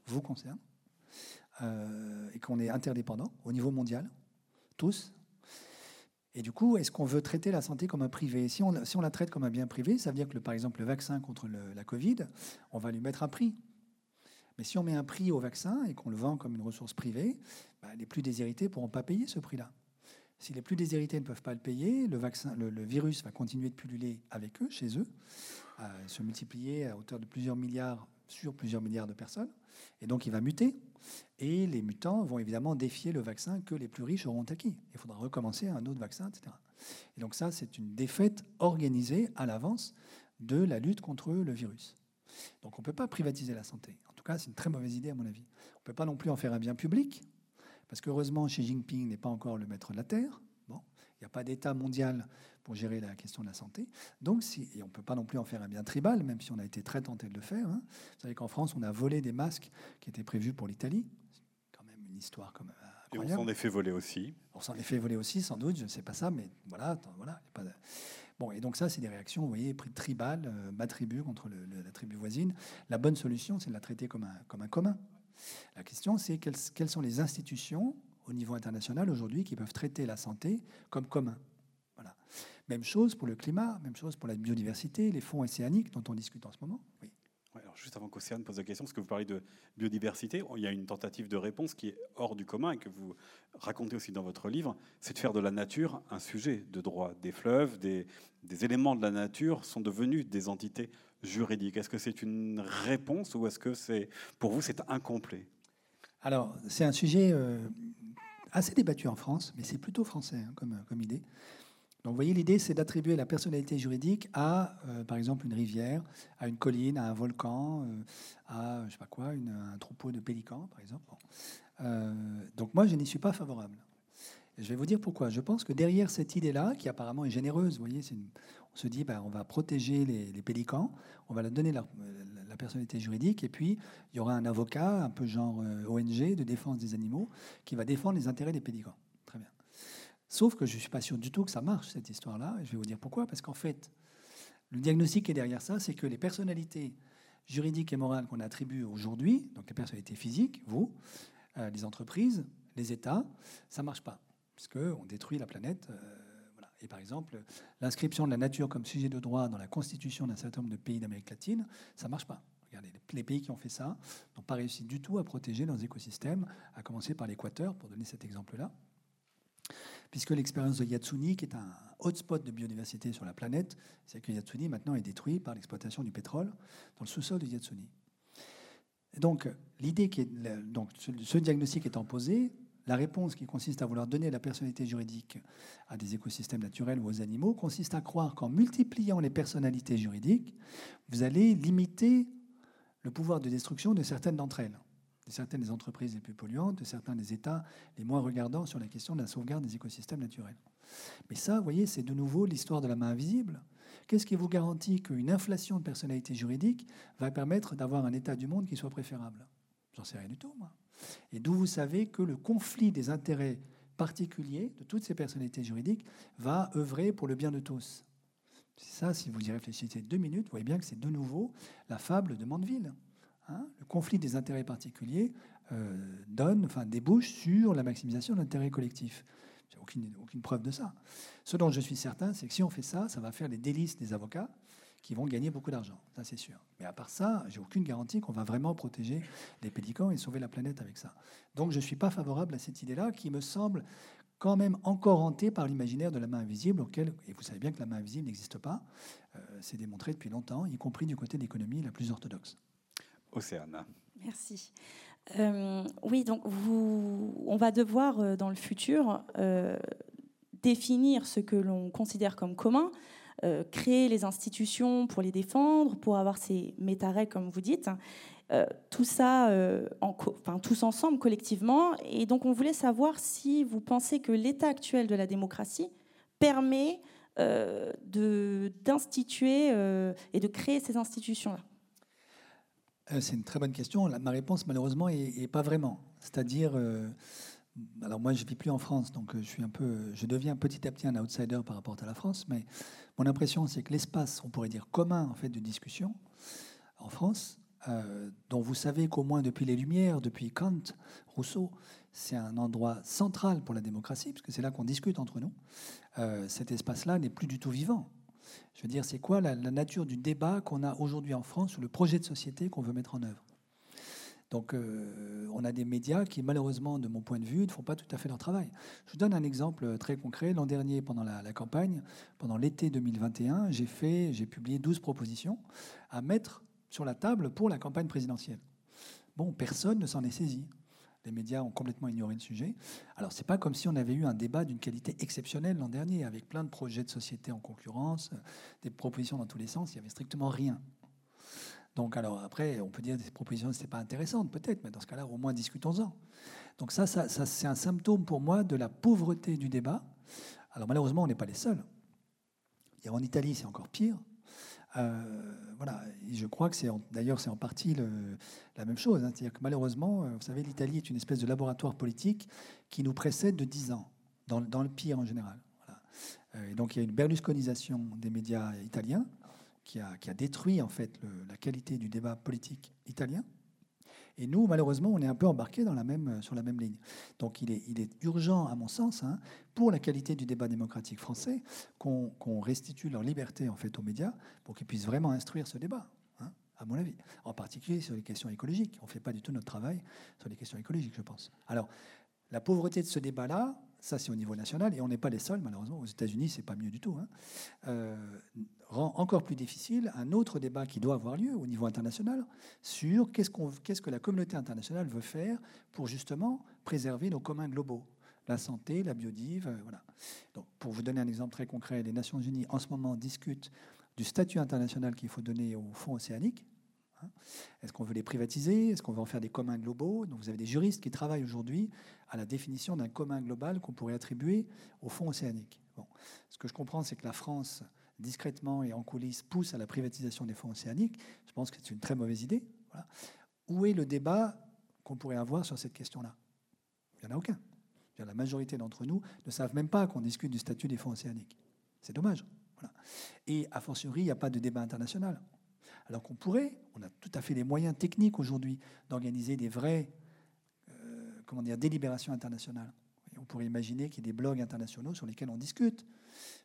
vous concerne. Et qu'on est interdépendant au niveau mondial, tous. Et du coup, est-ce qu'on veut traiter la santé comme un privé? Si on, si on la traite comme un bien privé, ça veut dire que, par exemple, le vaccin contre la Covid, on va lui mettre un prix. Mais si on met un prix au vaccin et qu'on le vend comme une ressource privée, bah, les plus déshérités ne pourront pas payer ce prix-là. Si les plus déshérités ne peuvent pas le payer, le, vaccin, le, virus va continuer de pulluler avec eux, chez eux, se multiplier à hauteur de plusieurs milliards sur plusieurs milliards de personnes. Et donc il va muter. Et les mutants vont évidemment défier le vaccin que les plus riches auront acquis. Il faudra recommencer un autre vaccin, etc. Et donc ça, c'est une défaite organisée à l'avance de la lutte contre le virus. Donc on ne peut pas privatiser la santé. En tout cas, c'est une très mauvaise idée à mon avis. On ne peut pas non plus en faire un bien public, parce qu'heureusement, Xi Jinping n'est pas encore le maître de la Terre. N'y a pas d'État mondial pour gérer la question de la santé. Donc, si, et on ne peut pas non plus en faire un bien tribal, même si on a été très tenté de le faire. Hein. Vous savez qu'en France, on a volé des masques qui étaient prévus pour l'Italie. C'est quand même une histoire comme incroyable. Et on s'en est fait voler aussi. On s'en est fait voler aussi, sans doute, je ne sais pas ça, mais voilà, voilà. Pas Bon, et donc ça, c'est des réactions, vous voyez, tribales, euh, ma tribu contre la tribu voisine. La bonne solution, c'est de la traiter comme un, comme un commun. La question, c'est quelles, quelles sont les institutions au niveau international aujourd'hui qui peuvent traiter la santé comme commun. Voilà. Même chose pour le climat, même chose pour la biodiversité, les fonds océaniques dont on discute en ce moment. Oui. alors juste avant qu'Océane pose la question, parce que vous parlez de biodiversité, il y a une tentative de réponse qui est hors du commun et que vous racontez aussi dans votre livre, c'est de faire de la nature un sujet de droit. Des fleuves, des, des éléments de la nature sont devenus des entités juridiques. Est-ce que c'est une réponse ou est-ce que c'est, pour vous, c'est incomplet? Alors, c'est un sujet euh, assez débattu en France, mais c'est plutôt français hein, comme, comme idée. Donc, vous voyez, l'idée, c'est d'attribuer la personnalité juridique à, euh, par exemple, une rivière, à une colline, à un volcan, euh, à, je sais pas quoi, un troupeau de pélicans, par exemple. donc, moi, je n'y suis pas favorable. je vais vous dire pourquoi. Je pense que derrière cette idée-là, qui apparemment est généreuse, vous voyez, une, on se dit, ben, on va protéger les, pélicans, on va leur donner la, personnalité juridique, et puis il y aura un avocat, un peu genre euh, ONG de défense des animaux, qui va défendre les intérêts des pélicans. Très bien. Sauf que je ne suis pas sûr du tout que ça marche, cette histoire-là, et je vais vous dire pourquoi. Parce qu'en fait, le diagnostic qui est derrière ça, c'est que les personnalités juridiques et morales qu'on attribue aujourd'hui, donc les personnalités physiques, vous, euh, les entreprises, les États, ça ne marche pas, puisqu'on détruit la planète. Euh, et par exemple, l'inscription de la nature comme sujet de droit dans la constitution d'un certain nombre de pays d'Amérique latine, ça ne marche pas. Regardez, les pays qui ont fait ça n'ont pas réussi du tout à protéger leurs écosystèmes, à commencer par l'Équateur, pour donner cet exemple-là. Puisque l'expérience de Yatsuni, qui est un hotspot de biodiversité sur la planète, c'est que Yatsuni maintenant est détruit par l'exploitation du pétrole dans le sous-sol de Yatsuni. donc, l'idée qui est, donc, ce diagnostic étant posé, la réponse qui consiste à vouloir donner la personnalité juridique à des écosystèmes naturels ou aux animaux consiste à croire qu'en multipliant les personnalités juridiques, vous allez limiter le pouvoir de destruction de certaines d'entre elles, de certaines des entreprises les plus polluantes, de certains des États les moins regardants sur la question de la sauvegarde des écosystèmes naturels. Mais ça, vous voyez, c'est de nouveau l'histoire de la main invisible. Qu'est-ce qui vous garantit qu'une inflation de personnalité juridique va permettre d'avoir un état du monde qui soit préférable? J'en sais rien du tout, moi et d'où vous savez que le conflit des intérêts particuliers de toutes ces personnalités juridiques va œuvrer pour le bien de tous. Ça, si vous y réfléchissez deux minutes, vous voyez bien que c'est de nouveau la fable de Mandeville. Hein. le conflit des intérêts particuliers euh, donne, enfin, débouche sur la maximisation de l'intérêt collectif. Aucune, aucune preuve de ça. Ce dont je suis certain, c'est que si on fait ça, ça va faire les délices des avocats, qui vont gagner beaucoup d'argent, ça c'est sûr. Mais à part ça, j'ai aucune garantie qu'on va vraiment protéger les pélicans et sauver la planète avec ça. Donc je ne suis pas favorable à cette idée-là qui me semble quand même encore hantée par l'imaginaire de la main invisible, auquel, et vous savez bien que la main invisible n'existe pas, euh, c'est démontré depuis longtemps, y compris du côté de l'économie la plus orthodoxe. Océane. Merci. Euh, oui, donc vous, on va devoir euh, dans le futur définir ce que l'on considère comme commun, euh, créer les institutions pour les défendre, pour avoir ces métarets, comme vous dites. Euh, tout ça, euh, enfin, tous ensemble, collectivement. Et donc, on voulait savoir si vous pensez que l'état actuel de la démocratie permet d'instituer et de créer ces institutions-là. C'est une très bonne question. Ma réponse, malheureusement, est, pas vraiment. C'est-à-dire, alors moi, je vis plus en France, donc je suis un peu, je deviens petit à petit un outsider par rapport à la France, mais mon impression, c'est que l'espace, on pourrait dire commun en fait de discussion en France, euh, dont vous savez qu'au moins depuis les Lumières, depuis Kant, Rousseau, c'est un endroit central pour la démocratie, parce que c'est là qu'on discute entre nous, euh, cet espace-là n'est plus du tout vivant. Je veux dire, c'est quoi la nature du débat qu'on a aujourd'hui en France sur le projet de société qu'on veut mettre en œuvre? Donc, euh, on a des médias qui, malheureusement, de mon point de vue, ne font pas tout à fait leur travail. Je vous donne un exemple très concret. L'an dernier, pendant la, campagne, pendant l'été 2021, j'ai fait, j'ai publié 12 propositions à mettre sur la table pour la campagne présidentielle. Bon, personne ne s'en est saisi. Les médias ont complètement ignoré le sujet. Alors, c'est pas comme si on avait eu un débat d'une qualité exceptionnelle l'an dernier, avec plein de projets de société en concurrence, des propositions dans tous les sens. Il y avait strictement rien. Donc, alors après, on peut dire que ces propositions n'étaient pas intéressantes, peut-être, mais dans ce cas-là, au moins discutons-en. Donc, ça, ça, c'est un symptôme pour moi de la pauvreté du débat. Alors, malheureusement, on n'est pas les seuls. en Italie, c'est encore pire. Euh, voilà, je crois que c'est d'ailleurs c'est en partie la même chose. Hein. C'est-à-dire que malheureusement, euh, vous savez, l'Italie est une espèce de laboratoire politique qui nous précède de 10 ans, dans, dans le pire en général. Euh, et donc il y a une berlusconisation des médias italiens qui a, détruit en fait la qualité du débat politique italien. Et nous, malheureusement, on est un peu même, sur la même ligne. Donc il est, il est urgent, à mon sens, hein, pour la qualité du débat démocratique français, qu'on restitue leur liberté en fait aux médias pour qu'ils puissent vraiment instruire ce débat, hein, à mon avis. En particulier sur les questions écologiques. On ne fait pas du tout notre travail sur les questions écologiques, je pense. Alors, la pauvreté de ce débat-là, ça c'est au niveau national, et on n'est pas les seuls, malheureusement. Aux États-Unis, c'est pas mieux du tout. Hein. Euh, rend encore plus difficile un autre débat qui doit avoir lieu au niveau international sur qu'est-ce, que la communauté internationale veut faire pour justement préserver nos communs globaux. La santé, la biodive, euh. Donc, pour vous donner un exemple très concret, les Nations Unies en ce moment discutent du statut international qu'il faut donner aux fonds océaniques. Hein. Est-ce qu'on veut les privatiser? Est-ce qu'on veut en faire des communs globaux? Donc vous avez des juristes qui travaillent aujourd'hui à la définition d'un commun global qu'on pourrait attribuer aux fonds océaniques. Bon. Ce que je comprends, c'est que la France, discrètement et en coulisses, pousse à la privatisation des fonds océaniques. Je pense que c'est une très mauvaise idée. Où est le débat qu'on pourrait avoir sur cette question-là? Il n'y en a aucun. La majorité d'entre nous ne savent même pas qu'on discute du statut des fonds océaniques. C'est dommage. Et a fortiori, il n'y a pas de débat international. Alors qu'on pourrait, on a tout à fait les moyens techniques aujourd'hui d'organiser des vraies euh, comment dire, délibérations internationales. on pourrait imaginer qu'il y ait des blogs internationaux sur lesquels on discute,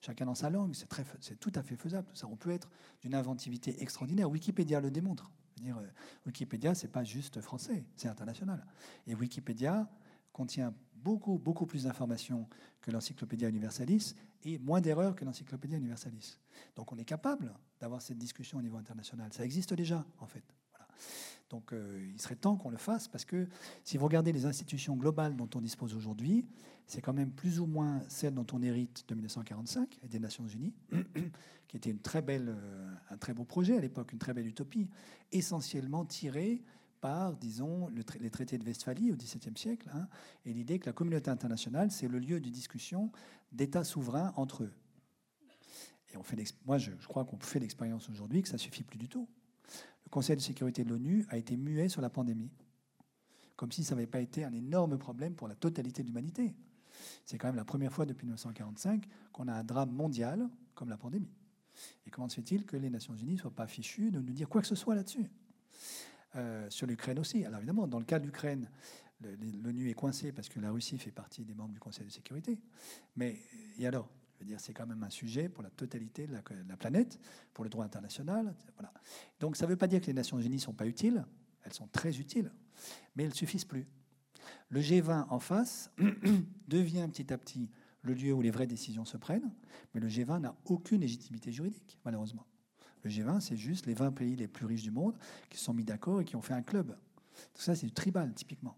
chacun dans sa langue. C'est, c'est tout à fait faisable. Ça, on peut être d'une inventivité extraordinaire. Wikipédia le démontre. Dire, euh, Wikipédia, c'est pas juste français, c'est international. Et Wikipédia contient beaucoup, beaucoup plus d'informations que l'Encyclopédia Universalis et moins d'erreurs que l'Encyclopédia Universalis. Donc on est capable d'avoir cette discussion au niveau international. Ça existe déjà, en fait. Donc euh, il serait temps qu'on le fasse parce que si vous regardez les institutions globales dont on dispose aujourd'hui, c'est quand même plus ou moins celles dont on hérite de 1945 et des Nations Unies, qui était une très belle, euh, un très beau projet à l'époque, une très belle utopie, essentiellement tirée par, disons, les traités de Westphalie au XVIIe siècle, hein, et l'idée que la communauté internationale, c'est le lieu de discussion d'États souverains entre eux. Et on fait moi, je, crois qu'on fait l'expérience aujourd'hui que ça suffit plus du tout. Le Conseil de sécurité de l'ONU a été muet sur la pandémie, comme si ça n'avait pas été un énorme problème pour la totalité de l'humanité. C'est quand même la première fois depuis 1945 qu'on a un drame mondial comme la pandémie. Et comment se fait-il que les Nations Unies ne soient pas fichues de nous dire quoi que ce soit là-dessus? Euh, sur l'Ukraine aussi. Alors évidemment, dans le cas de l'Ukraine, l'ONU est coincée parce que la Russie fait partie des membres du Conseil de sécurité. Mais et alors c'est quand même un sujet pour la totalité de la, planète, pour le droit international. Donc ça ne veut pas dire que les Nations Unies ne sont pas utiles, elles sont très utiles, mais elles ne suffisent plus. Le G20 en face devient petit à petit le lieu où les vraies décisions se prennent, mais le G20 n'a aucune légitimité juridique, malheureusement. Le G20, c'est juste les 20 pays les plus riches du monde qui se sont mis d'accord et qui ont fait un club. Tout ça, c'est du tribal, typiquement.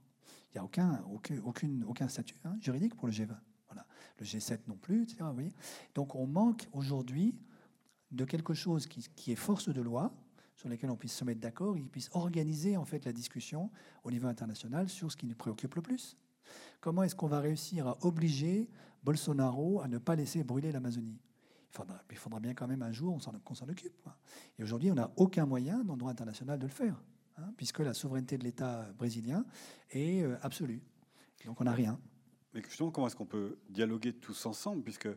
Il n'y a aucun statut hein, juridique pour le G20. Le G7 non plus, etc. Donc on manque aujourd'hui de quelque chose qui, est force de loi, sur lequel on puisse se mettre d'accord et qui puisse organiser en fait la discussion au niveau international sur ce qui nous préoccupe le plus. Comment est-ce qu'on va réussir à obliger Bolsonaro à ne pas laisser brûler l'Amazonie? Il faudra, bien quand même un jour qu'on s'en occupe. Et aujourd'hui, on n'a aucun moyen dans le droit international de le faire, hein, puisque la souveraineté de l'État brésilien est euh, absolue. Donc on n'a rien. Mais justement, comment est-ce qu'on peut dialoguer tous ensemble, puisque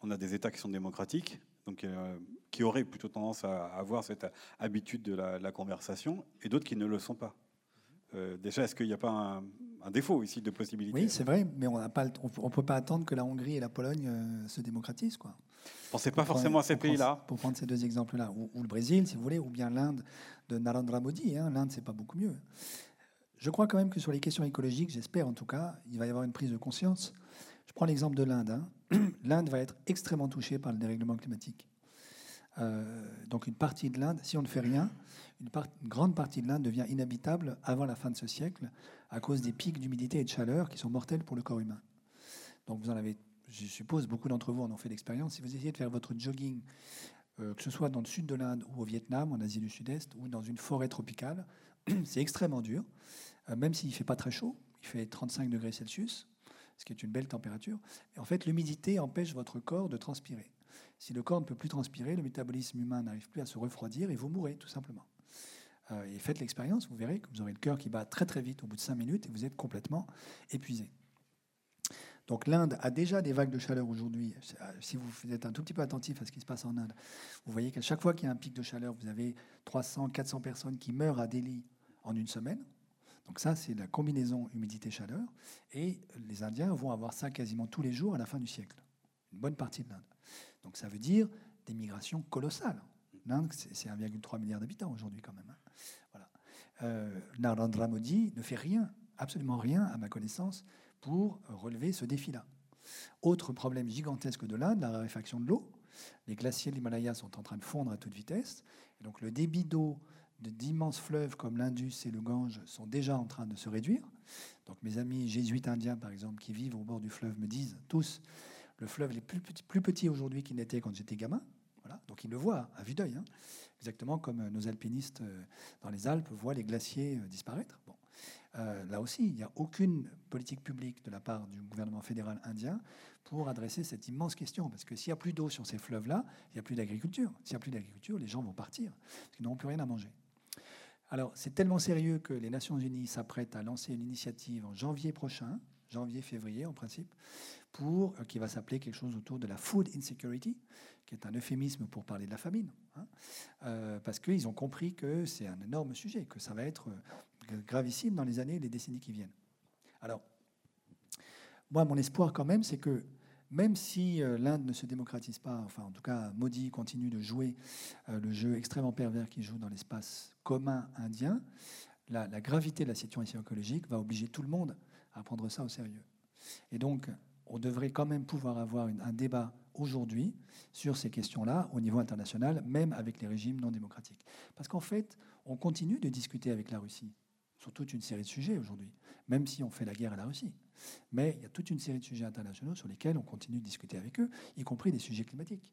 on a des États qui sont démocratiques, donc qui auraient plutôt tendance à avoir cette habitude de la, conversation, et d'autres qui ne le sont pas. déjà, est-ce qu'il n'y a pas un, défaut ici de possibilité? Oui, c'est vrai, mais on ne peut pas attendre que la Hongrie et la Pologne se démocratisent. Quoi. Pensez pas forcément à ces pays-là. Pour prendre ces deux exemples-là, ou, le Brésil, si vous voulez, ou bien l'Inde de Narendra Modi. Hein. L'Inde, c'est pas beaucoup mieux. Je crois quand même que sur les questions écologiques, j'espère en tout cas, il va y avoir une prise de conscience. Je prends l'exemple de l'Inde. Hein. L'Inde va être extrêmement touchée par le dérèglement climatique. Euh, donc une partie de l'Inde, si on ne fait rien, une, grande partie de l'Inde devient inhabitable avant la fin de ce siècle à cause des pics d'humidité et de chaleur qui sont mortels pour le corps humain. Donc vous en avez je suppose beaucoup d'entre vous en ont fait l'expérience, si vous essayez de faire votre jogging, euh, que ce soit dans le sud de l'Inde ou au Vietnam, en Asie du Sud-Est, ou dans une forêt tropicale, c'est extrêmement dur, même s'il ne fait pas très chaud, il fait 35 degrés Celsius, ce qui est une belle température. Et en fait, l'humidité empêche votre corps de transpirer. Si le corps ne peut plus transpirer, le métabolisme humain n'arrive plus à se refroidir et vous mourrez tout simplement. Euh, et faites l'expérience, vous verrez que vous aurez le cœur qui bat très très vite au bout de 5 minutes et vous êtes complètement épuisé. Donc l'Inde a déjà des vagues de chaleur aujourd'hui. Si vous êtes un tout petit peu attentif à ce qui se passe en Inde, vous voyez qu'à chaque fois qu'il y a un pic de chaleur, vous avez 300, 400 personnes qui meurent à Delhi en une semaine. Donc ça, c'est la combinaison humidité-chaleur. Et les Indiens vont avoir ça quasiment tous les jours à la fin du siècle. Une bonne partie de l'Inde. Donc ça veut dire des migrations colossales. L'Inde, c'est 1,3 milliard d'habitants aujourd'hui quand même. Hein. Voilà. Euh, Narendra Modi ne fait rien, absolument rien, à ma connaissance, pour relever ce défi-là. Autre problème gigantesque de l'Inde, la raréfaction de l'eau. Les glaciers de l'Himalaya sont en train de fondre à toute vitesse. Donc le débit d'eau d'immenses fleuves comme l'Indus et le Gange sont déjà en train de se réduire. Donc mes amis jésuites indiens, par exemple, qui vivent au bord du fleuve, me disent tous, le fleuve est plus petit, aujourd'hui qu'il n'était quand j'étais gamin. Voilà. Donc ils le voient à vue d'œil, hein. exactement comme nos alpinistes euh, dans les Alpes voient les glaciers euh, disparaître. Bon. Euh, là aussi, il n'y a aucune politique publique de la part du gouvernement fédéral indien pour adresser cette immense question. Parce que s'il n'y a plus d'eau sur ces fleuves-là, il n'y a plus d'agriculture. S'il n'y a plus d'agriculture, les gens vont partir, parce qu'ils n'auront plus rien à manger. Alors, c'est tellement sérieux que les Nations Unies s'apprêtent à lancer une initiative en janvier prochain, janvier-février en principe, pour euh, qui va s'appeler quelque chose autour de la food insecurity, qui est un euphémisme pour parler de la famine, hein. euh, parce qu'ils ont compris que c'est un énorme sujet, que ça va être gravissime dans les années et les décennies qui viennent. Alors, moi, mon espoir quand même, c'est que même si euh, l'Inde ne se démocratise pas, enfin en tout cas Modi continue de jouer euh, le jeu extrêmement pervers qu'il joue dans l'espace commun indien, la, gravité de la situation écologique va obliger tout le monde à prendre ça au sérieux. Et donc, on devrait quand même pouvoir avoir un débat aujourd'hui sur ces questions-là au niveau international, même avec les régimes non démocratiques. Parce qu'en fait, on continue de discuter avec la Russie sur toute une série de sujets aujourd'hui, même si on fait la guerre à la Russie. Mais il y a toute une série de sujets internationaux sur lesquels on continue de discuter avec eux, y compris des sujets climatiques.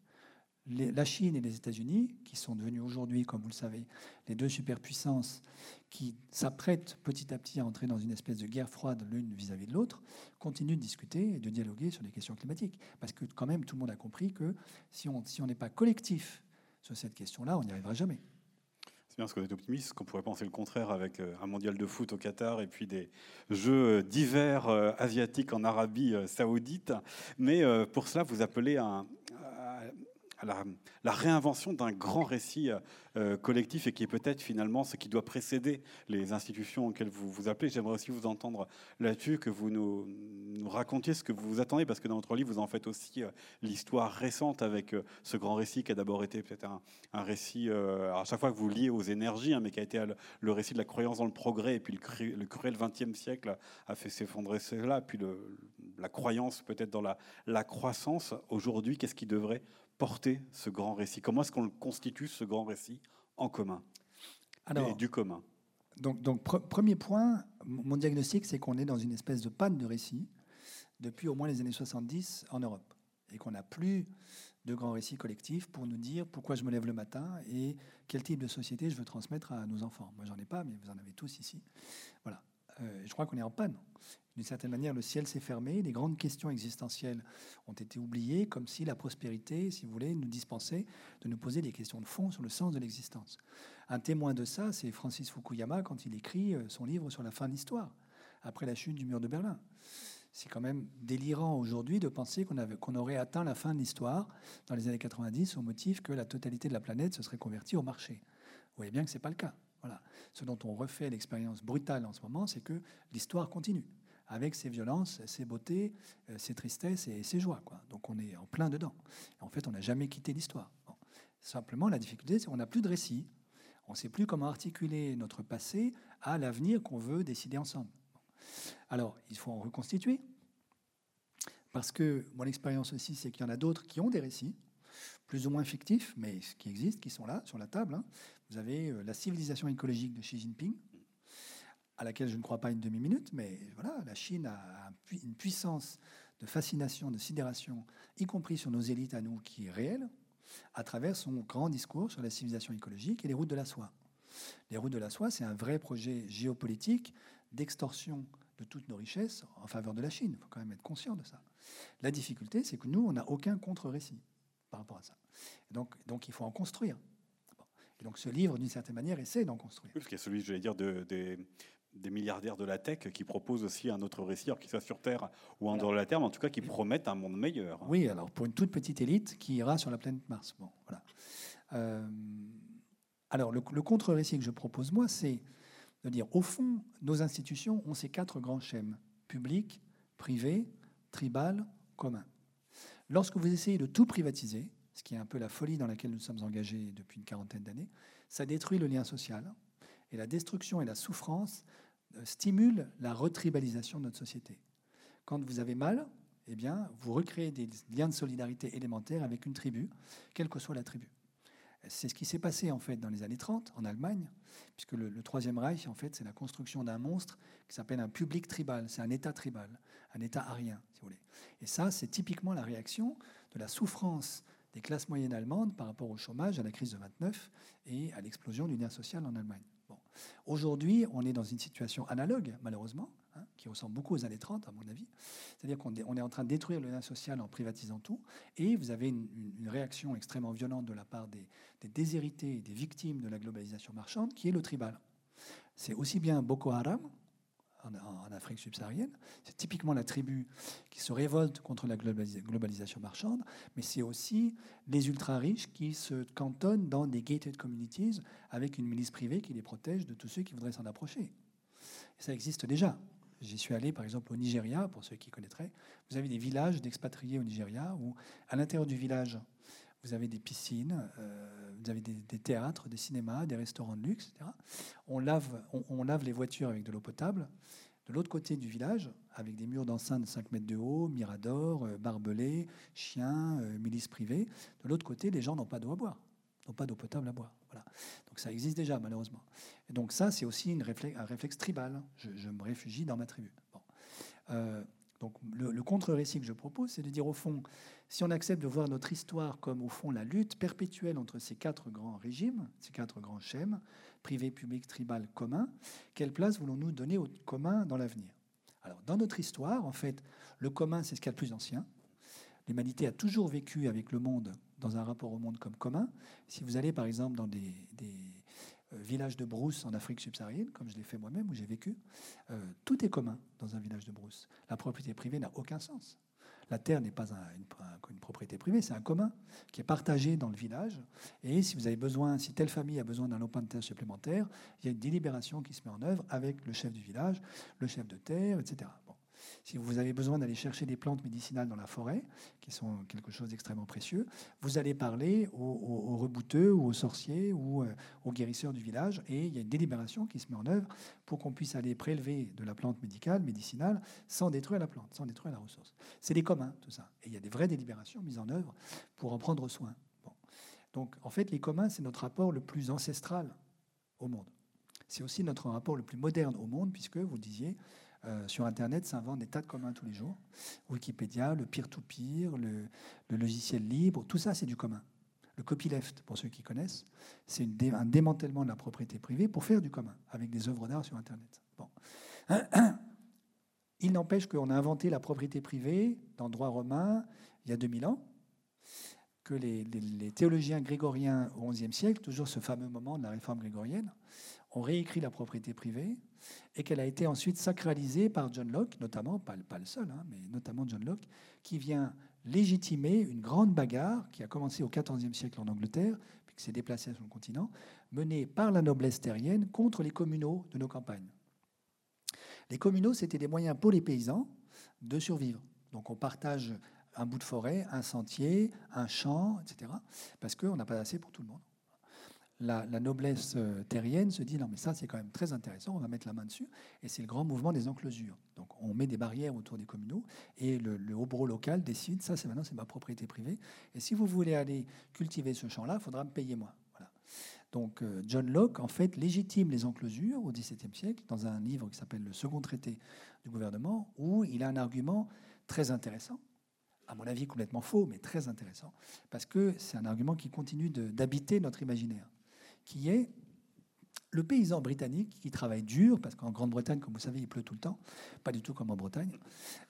la Chine et les États-Unis, qui sont devenus aujourd'hui, comme vous le savez, les deux superpuissances qui s'apprêtent petit à petit à entrer dans une espèce de guerre froide l'une vis-à-vis de l'autre, continuent de discuter et de dialoguer sur les questions climatiques. Parce que quand même, tout le monde a compris que si on n'est pas collectif sur cette question-là, on n'y arrivera jamais parce qu'on est optimiste, qu'on pourrait penser le contraire avec euh, un mondial de foot au Qatar et puis des jeux d'hiver euh, asiatiques en Arabie euh, saoudite. Mais pour cela, vous appelez un, à la, la réinvention d'un grand récit euh, collectif et qui est peut-être finalement ce qui doit précéder les institutions auxquelles vous vous appelez. J'aimerais aussi vous entendre là-dessus, que vous nous, racontiez ce que vous vous attendez, parce que dans votre livre, vous en faites aussi euh, l'histoire récente avec euh, ce grand récit qui a d'abord été peut-être un, récit, à chaque fois que vous liez aux énergies, hein, mais qui a été le récit de la croyance dans le progrès, et puis le, le cruel XXe siècle a fait s'effondrer cela, puis la croyance peut-être dans la croissance. Aujourd'hui, qu'est-ce qui devrait porter ce grand récit? Comment est-ce qu'on le constitue, ce grand récit, en commun? Alors, du commun donc, donc premier point, mon diagnostic, c'est qu'on est dans une espèce de panne de récit depuis au moins les années 70 en Europe. Et qu'on n'a plus de grands récits collectifs pour nous dire pourquoi je me lève le matin et quel type de société je veux transmettre à nos enfants. Moi, j'en ai pas, mais vous en avez tous ici. Voilà. Euh, je crois qu'on est en panne. D'une certaine manière, le ciel s'est fermé, les grandes questions existentielles ont été oubliées, comme si la prospérité, si vous voulez, nous dispensait de nous poser des questions de fond sur le sens de l'existence. Un témoin de ça, c'est Francis Fukuyama quand il écrit euh, son livre sur la fin de l'histoire, après la chute du mur de Berlin. C'est quand même délirant aujourd'hui de penser qu'on aurait atteint la fin de l'histoire dans les années 90 au motif que la totalité de la planète se serait convertie au marché. Vous voyez bien que ce n'est pas le cas. Ce dont on refait l'expérience brutale en ce moment, c'est que l'histoire continue, avec ses violences, ses beautés, euh, ses tristesses et ses joies. Donc on est en plein dedans. en fait, on n'a jamais quitté l'histoire. Simplement, la difficulté, c'est qu'on n'a plus de récit. On ne sait plus comment articuler notre passé à l'avenir qu'on veut décider ensemble. Alors, il faut en reconstituer. Parce que mon expérience aussi, c'est qu'il y en a d'autres qui ont des récits, plus ou moins fictifs, mais qui existent, qui sont là, sur la table. Hein. Vous avez euh, la civilisation écologique de Xi Jinping, à laquelle je ne crois pas une demi-minute, mais voilà, la Chine a une puissance de fascination, de sidération, y compris sur nos élites à nous, qui est réelle, à travers son grand discours sur la civilisation écologique et les routes de la soie. Les routes de la soie, c'est un vrai projet géopolitique d'extorsion de toutes nos richesses en faveur de la Chine. Il faut quand même être conscient de ça. La difficulté, c'est que nous, on n'a aucun contre-récit par rapport à ça. donc, donc, il faut en construire. Et donc, ce livre, d'une certaine manière, essaie d'en construire. Oui, parce qu'il y a celui, je vais dire, de, des milliardaires de la tech qui proposent aussi un autre récit, qu'il soit sur Terre ou en dehors de la Terre, mais en tout cas qui promettent un monde meilleur. Oui, alors pour une toute petite élite qui ira sur la planète Mars. Bon, voilà. Euh, alors, le, le contre-récit que je propose, moi, c'est de dire, au fond, nos institutions ont ces quatre grands schèmes, public, privé, tribal, commun. Lorsque vous essayez de tout privatiser, ce qui est un peu la folie dans laquelle nous sommes engagés depuis une quarantaine d'années, ça détruit le lien social. Et la destruction et la souffrance euh, stimulent la retribalisation de notre société. Quand vous avez mal, eh bien, vous recréez des liens de solidarité élémentaires avec une tribu, quelle que soit la tribu. C'est ce qui s'est passé en fait dans les années 30 en Allemagne, puisque le, Troisième Reich, en fait, c'est la construction d'un monstre qui s'appelle un public tribal, c'est un État tribal, un État arien, si vous voulez. Et ça, c'est typiquement la réaction de la souffrance des classes moyennes allemandes par rapport au chômage, à la crise de 29 et à l'explosion du lien social en Allemagne. Bon. Aujourd'hui, on est dans une situation analogue, malheureusement, Hein, qui ressemble beaucoup aux années 30, à mon avis. C'est-à-dire qu'on est en train de détruire le lien social en privatisant tout, et vous avez une, réaction extrêmement violente de la part des, déshérités et des victimes de la globalisation marchande, qui est le tribal. C'est aussi bien Boko Haram, en, Afrique subsaharienne. C'est typiquement la tribu qui se révolte contre la globalisation marchande, mais c'est aussi les ultra-riches qui se cantonnent dans des gated communities avec une milice privée qui les protège de tous ceux qui voudraient s'en approcher. ça existe déjà. J'y suis allé, par exemple, au Nigeria, pour ceux qui connaîtraient. Vous avez des villages d'expatriés au Nigeria où, à l'intérieur du village, vous avez des piscines, euh, vous avez des, théâtres, des cinémas, des restaurants de luxe, etc. On lave, on, lave les voitures avec de l'eau potable. De l'autre côté du village, avec des murs d'enceinte de 5 mètres de haut, miradors, euh, barbelés, chiens, euh, milices privées. De l'autre côté, les gens n'ont pas d'eau à boire, n'ont pas d'eau potable à boire. Voilà. Donc ça existe déjà, malheureusement. Et donc ça, c'est aussi un réflexe tribal. Je, me réfugie dans ma tribu. Euh, donc le, contre-récit que je propose, c'est de dire au fond, si on accepte de voir notre histoire comme au fond la lutte perpétuelle entre ces quatre grands régimes, ces quatre grands schèmes, privé, public, tribal, commun, quelle place voulons-nous donner au commun dans l'avenir? Alors dans notre histoire, en fait, le commun, c'est ce qu'il y a de plus ancien. L'humanité a toujours vécu avec le monde dans un rapport au monde comme commun. Si vous allez par exemple dans des, villages de brousse en Afrique subsaharienne, comme je l'ai fait moi-même, où j'ai vécu, euh, tout est commun dans un village de brousse. La propriété privée n'a aucun sens. La terre n'est pas une, propriété privée, c'est un commun qui est partagé dans le village. Et si vous avez besoin, si telle famille a besoin d'un lopin de terre supplémentaire, il y a une délibération qui se met en œuvre avec le chef du village, le chef de terre, etc. Si vous avez besoin d'aller chercher des plantes médicinales dans la forêt, qui sont quelque chose d'extrêmement précieux, vous allez parler aux, rebouteux ou aux sorciers ou euh, aux guérisseurs du village, et il y a une délibération qui se met en œuvre pour qu'on puisse aller prélever de la plante médicale, médicinale, sans détruire la plante, sans détruire la ressource. C'est des communs, tout ça. Et il y a des vraies délibérations mises en œuvre pour en prendre soin. Donc, en fait, les communs, c'est notre rapport le plus ancestral au monde. C'est aussi notre rapport le plus moderne au monde, puisque vous disiez, euh, sur Internet s'inventent des tas de communs tous les jours. Wikipédia, le peer-to-peer, le, logiciel libre, tout ça, c'est du commun. Le copyleft, pour ceux qui connaissent, c'est un démantèlement de la propriété privée pour faire du commun, avec des œuvres d'art sur Internet. Bon. Il n'empêche qu'on a inventé la propriété privée dans le droit romain il y a 2000 ans. que les, les théologiens grégoriens au XIe siècle, toujours ce fameux moment de la réforme grégorienne, ont réécrit la propriété privée et qu'elle a été ensuite sacralisée par John Locke, notamment, pas, le seul, hein, mais notamment John Locke, qui vient légitimer une grande bagarre qui a commencé au XIVe siècle en Angleterre, puis qui s'est déplacée sur le continent, menée par la noblesse terrienne contre les communaux de nos campagnes. Les communaux, c'était des moyens pour les paysans de survivre. Donc on partage un bout de forêt, un sentier, un champ, etc. Parce qu'on n'a pas assez pour tout le monde la, noblesse euh, terrienne se dit non mais ça c'est quand même très intéressant, on va mettre la main dessus, et c'est le grand mouvement des enclosures. Donc on met des barrières autour des communaux, et le, le haut local décide ça c'est maintenant c'est ma propriété privée, et si vous voulez aller cultiver ce champ-là, il faudra me payer moi. Voilà. Donc euh, John Locke en fait légitime les enclosures au XVIIe siècle dans un livre qui s'appelle le Second traité du gouvernement, où il a un argument très intéressant à mon avis complètement faux, mais très intéressant, parce que c'est un argument qui continue d'habiter notre imaginaire qui est le paysan britannique qui travaille dur, parce qu'en Grande-Bretagne, comme vous savez, il pleut tout le temps, pas du tout comme en Bretagne.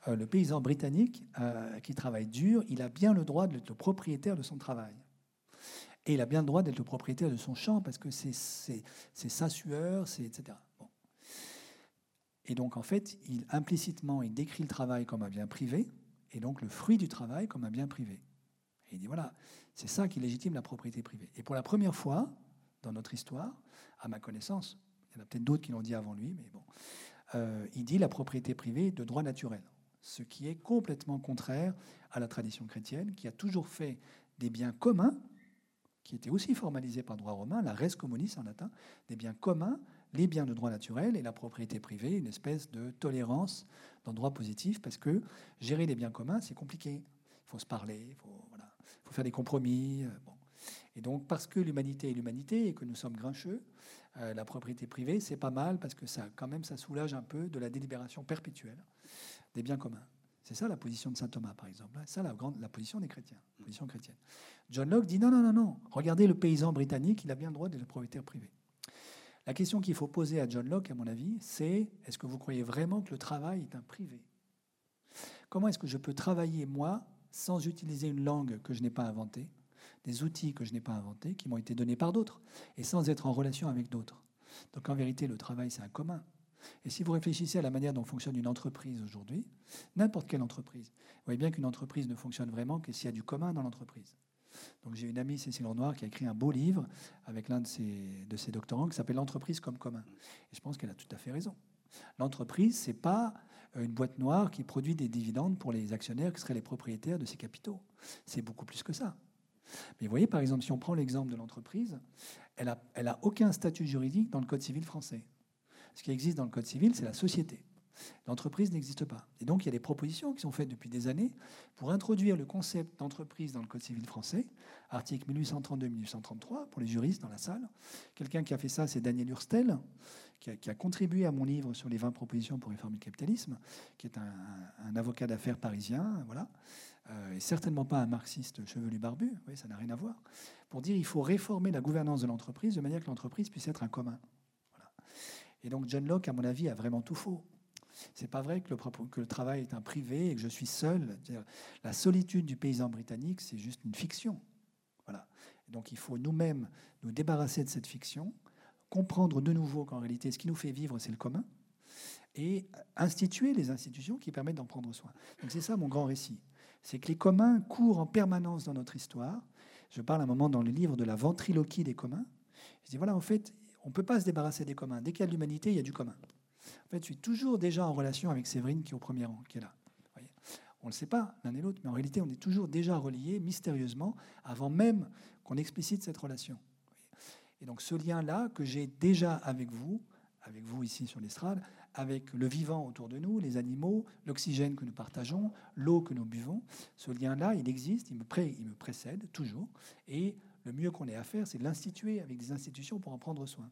Euh, le paysan britannique euh, qui travaille dur, il a bien le droit d'être le propriétaire de son travail. Et il a bien le droit d'être le propriétaire de son champ, parce que c'est sa sueur, etc. Et donc, en fait, il, implicitement, il décrit le travail comme un bien privé, et donc le fruit du travail comme un bien privé. Et il dit, voilà, c'est ça qui légitime la propriété privée. Et pour la première fois, dans notre histoire, à ma connaissance. Il y en a peut-être d'autres qui l'ont dit avant lui, mais bon. Euh, il dit la propriété privée de droit naturel, ce qui est complètement contraire à la tradition chrétienne, qui a toujours fait des biens communs, qui étaient aussi formalisés par droit romain, la res communis en latin, des biens communs, les biens de droit naturel et la propriété privée, une espèce de tolérance dans droit positif, parce que gérer les biens communs, c'est compliqué. Il faut se parler, il faut, faut faire des compromis. Euh, bon. Et donc, parce que l'humanité est l'humanité et que nous sommes grincheux, euh, la propriété privée, c'est pas mal parce que ça, quand même, ça soulage un peu de la délibération perpétuelle des biens communs. C'est ça la position de saint Thomas, par exemple. C'est ça la, grande, la position des chrétiens, position chrétienne. John Locke dit non, non, non, non. Regardez le paysan britannique, il a bien le droit d'être propriétaire privé. La question qu'il faut poser à John Locke, à mon avis, c'est est-ce que vous croyez vraiment que le travail est un privé? Comment est-ce que je peux travailler, moi, sans utiliser une langue que je n'ai pas inventée? Des outils que je n'ai pas inventés, qui m'ont été donnés par d'autres, et sans être en relation avec d'autres. Donc en vérité, le travail, c'est un commun. Et si vous réfléchissez à la manière dont fonctionne une entreprise aujourd'hui, n'importe quelle entreprise, vous voyez bien qu'une entreprise ne fonctionne vraiment que s'il y a du commun dans l'entreprise. Donc j'ai une amie, Cécile Renoir, qui a écrit un beau livre avec l'un de ses, de ses doctorants qui s'appelle L'entreprise comme commun. Et je pense qu'elle a tout à fait raison. L'entreprise, c'est pas une boîte noire qui produit des dividendes pour les actionnaires qui seraient les propriétaires de ses capitaux. C'est beaucoup plus que ça. Mais vous voyez, par exemple, si on prend l'exemple de l'entreprise, elle n'a aucun statut juridique dans le Code civil français. Ce qui existe dans le Code civil, c'est la société. L'entreprise n'existe pas. Et donc, il y a des propositions qui sont faites depuis des années pour introduire le concept d'entreprise dans le Code civil français, article 1832-1833, pour les juristes dans la salle. Quelqu'un qui a fait ça, c'est Daniel Hurstel, qui a, contribué à mon livre sur les 20 propositions pour réformer le capitalisme, qui est un, un avocat d'affaires parisien. Voilà. Euh, et certainement pas un marxiste chevelu barbu, oui, ça n'a rien à voir, pour dire qu'il faut réformer la gouvernance de l'entreprise de manière que l'entreprise puisse être un commun. Et donc John Locke, à mon avis, a vraiment tout faux. C'est pas vrai que le, travail est un privé et que je suis seul. La solitude du paysan britannique, c'est juste une fiction. Voilà. donc il faut nous-mêmes nous débarrasser de cette fiction, comprendre de nouveau qu'en réalité, ce qui nous fait vivre, c'est le commun, et instituer les institutions qui permettent d'en prendre soin. Donc c'est ça mon grand récit c'est que les communs courent en permanence dans notre histoire. Je parle un moment dans le livre de la ventriloquie des communs. Je dis voilà, en fait, on ne peut pas se débarrasser des communs. Dès qu'il y a de l'humanité, il y a du commun. En fait, je suis toujours déjà en relation avec Séverine qui est au premier rang, qui est là. on ne le sait pas l'un et l'autre, mais en réalité, on est toujours déjà reliés mystérieusement avant même qu'on explicite cette relation. Et donc ce lien-là que j'ai déjà avec vous, avec vous ici sur l'estrade, avec le vivant autour de nous, les animaux, l'oxygène que nous partageons, l'eau que nous buvons. Ce lien-là, il existe, il me, il me précède toujours. Et le mieux qu'on ait à faire, c'est de l'instituer avec des institutions pour en prendre soin.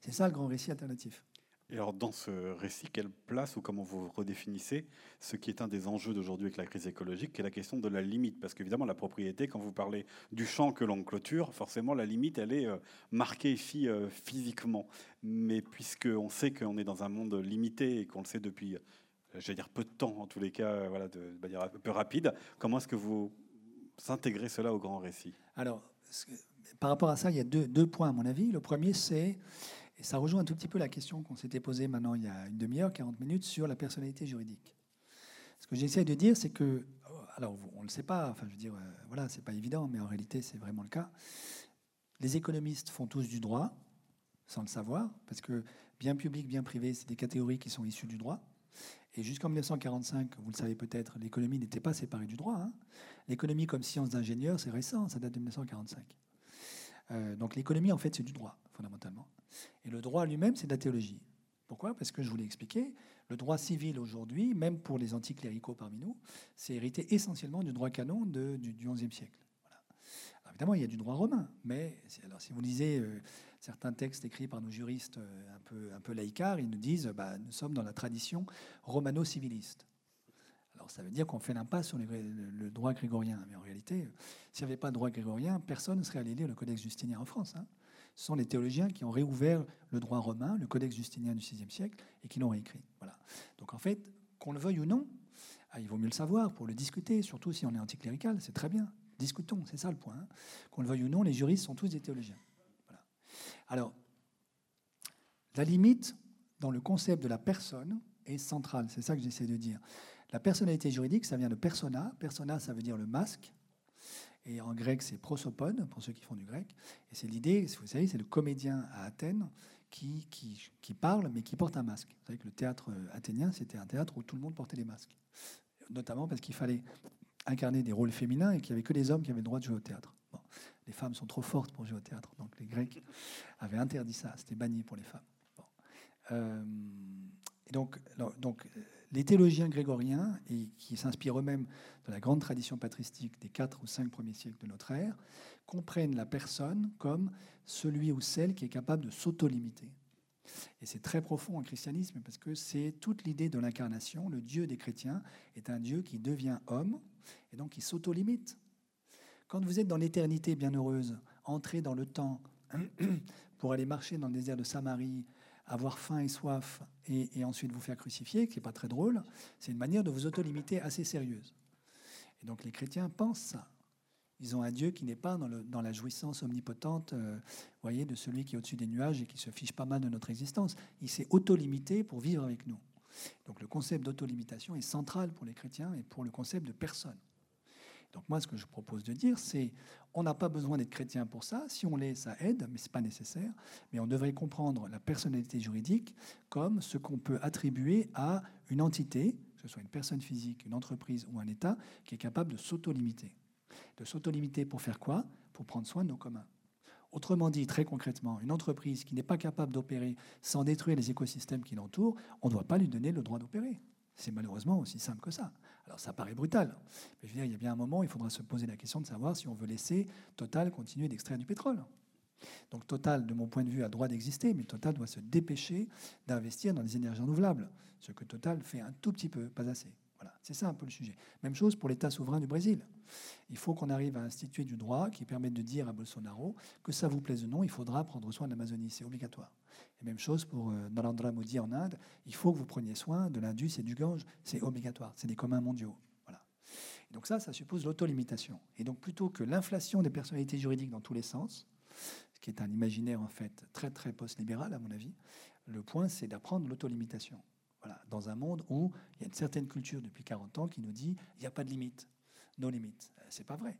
C'est ça le grand récit alternatif. Et alors, dans ce récit, quelle place ou comment vous redéfinissez ce qui est un des enjeux d'aujourd'hui avec la crise écologique, qui est la question de la limite? Parce qu'évidemment, la propriété, quand vous parlez du champ que l'on clôture, forcément, la limite, elle est euh, marquée ici euh, physiquement. Mais puisqu'on sait qu'on est dans un monde limité et qu'on le sait depuis, euh, j'allais dire peu de temps, en tous les cas, voilà, de manière un peu rapide, comment est-ce que vous s'intégrer cela au grand récit? Alors, par rapport à ça, il y a deux points à mon avis. Le premier, c'est, et ça rejoint un tout petit peu la question qu'on s'était posée maintenant il y a une demi-heure, 40 minutes, sur la personnalité juridique. Ce que j'essaie de dire, c'est que, alors on ne le sait pas, enfin je veux dire, euh, voilà, c'est pas évident, mais en réalité c'est vraiment le cas. Les économistes font tous du droit, sans le savoir, parce que bien public, bien privé, c'est des catégories qui sont issues du droit. Et jusqu'en 1945, vous le savez peut-être, l'économie n'était pas séparée du droit. Hein. L'économie comme science d'ingénieur, c'est récent, ça date de 1945. Euh, donc l'économie, en fait, c'est du droit, fondamentalement. Et le droit lui-même, c'est de la théologie. Pourquoi? Parce que je vous l'ai expliqué, le droit civil aujourd'hui, même pour les anticléricaux parmi nous, c'est hérité essentiellement du droit canon du, XIe siècle. évidemment, il y a du droit romain, mais alors, si vous lisez euh, certains textes écrits par nos juristes euh, un peu, un peu laïcards, ils nous disent bah, nous sommes dans la tradition romano-civiliste. Alors ça veut dire qu'on fait l'impasse sur le, droit grégorien. Mais en réalité, s'il n'y avait pas de droit grégorien, personne ne serait allé lire le Codex justinien en France. Hein. Ce sont les théologiens qui ont réouvert le droit romain, le Codex justinien du VIe siècle, et qui l'ont réécrit. Voilà. Donc en fait, qu'on le veuille ou non, ah, il vaut mieux le savoir pour le discuter, surtout si on est anticlérical, c'est très bien. Discutons, c'est ça le point. Hein. Qu'on le veuille ou non, les juristes sont tous des théologiens. Alors, la limite dans le concept de la personne est centrale, c'est ça que j'essaie de dire. La personnalité juridique, ça vient de persona. Persona, ça veut dire le masque. Et en grec, c'est prosopone, pour ceux qui font du grec. Et c'est l'idée, vous savez, c'est le comédien à Athènes qui, qui, qui, parle, mais qui porte un masque. Vous savez que le théâtre euh, athénien, c'était un théâtre où tout le monde portait des masques. Notamment parce qu'il fallait incarner des rôles féminins et qu'il n'y avait que les hommes qui avaient le droit de jouer au théâtre. les femmes sont trop fortes pour jouer au théâtre. Donc les Grecs avaient interdit ça. C'était banni pour les femmes. Euh, et donc, donc les théologiens grégoriens, et qui s'inspirent eux-mêmes de la grande tradition patristique des 4 ou 5 premiers siècles de notre ère, comprennent la personne comme celui ou celle qui est capable de s'auto-limiter. Et c'est très profond en christianisme parce que c'est toute l'idée de l'incarnation. Le Dieu des chrétiens est un Dieu qui devient homme et donc qui s'auto-limite. Quand vous êtes dans l'éternité bienheureuse, entré dans le temps pour aller marcher dans le désert de Samarie, avoir faim et soif et, ensuite vous faire crucifier, qui n'est pas très drôle, c'est une manière de vous auto-limiter assez sérieuse. Et donc les chrétiens pensent ça. Ils ont un Dieu qui n'est pas dans, la jouissance omnipotente, euh, voyez, de celui qui est au-dessus des nuages et qui se fiche pas mal de notre existence. Il s'est auto-limité pour vivre avec nous. Donc le concept d'auto-limitation est central pour les chrétiens et pour le concept de personne. Donc moi, ce que je propose de dire, c'est on n'a pas besoin d'être chrétien pour ça. Si on l'est, ça aide, mais ce n'est pas nécessaire. Mais on devrait comprendre la personnalité juridique comme ce qu'on peut attribuer à une entité, que ce soit une personne physique, une entreprise ou un État, qui est capable de s'auto-limiter. De s'auto-limiter pour faire quoi? Pour prendre soin de nos communs. Autrement dit, très concrètement, une entreprise qui n'est pas capable d'opérer sans détruire les écosystèmes qui l'entourent, on ne doit pas lui donner le droit d'opérer. C'est malheureusement aussi simple que ça. Alors ça paraît brutal, mais je veux dire, il y a bien un moment, il faudra se poser la question de savoir si on veut laisser Total continuer d'extraire du pétrole. Donc Total, de mon point de vue, a droit d'exister, mais Total doit se dépêcher d'investir dans les énergies renouvelables, ce que Total fait un tout petit peu, pas assez. Voilà, c'est ça un peu le sujet. Même chose pour l'État souverain du Brésil. Il faut qu'on arrive à instituer du droit qui permette de dire à Bolsonaro que ça vous plaise ou non, il faudra prendre soin de l'Amazonie, c'est obligatoire. Même chose pour euh, Narendra Modi en Inde. Il faut que vous preniez soin de l'Indus et du Gange. C'est obligatoire. C'est des communs mondiaux. Voilà. donc ça, ça suppose l'autolimitation. Et donc plutôt que l'inflation des personnalités juridiques dans tous les sens, ce qui est un imaginaire en fait très très post-libéral à mon avis, le point c'est d'apprendre l'autolimitation. Voilà, dans un monde où il y a une certaine culture depuis 40 ans qui nous dit il n'y a pas de limite, nos limites. C'est pas vrai.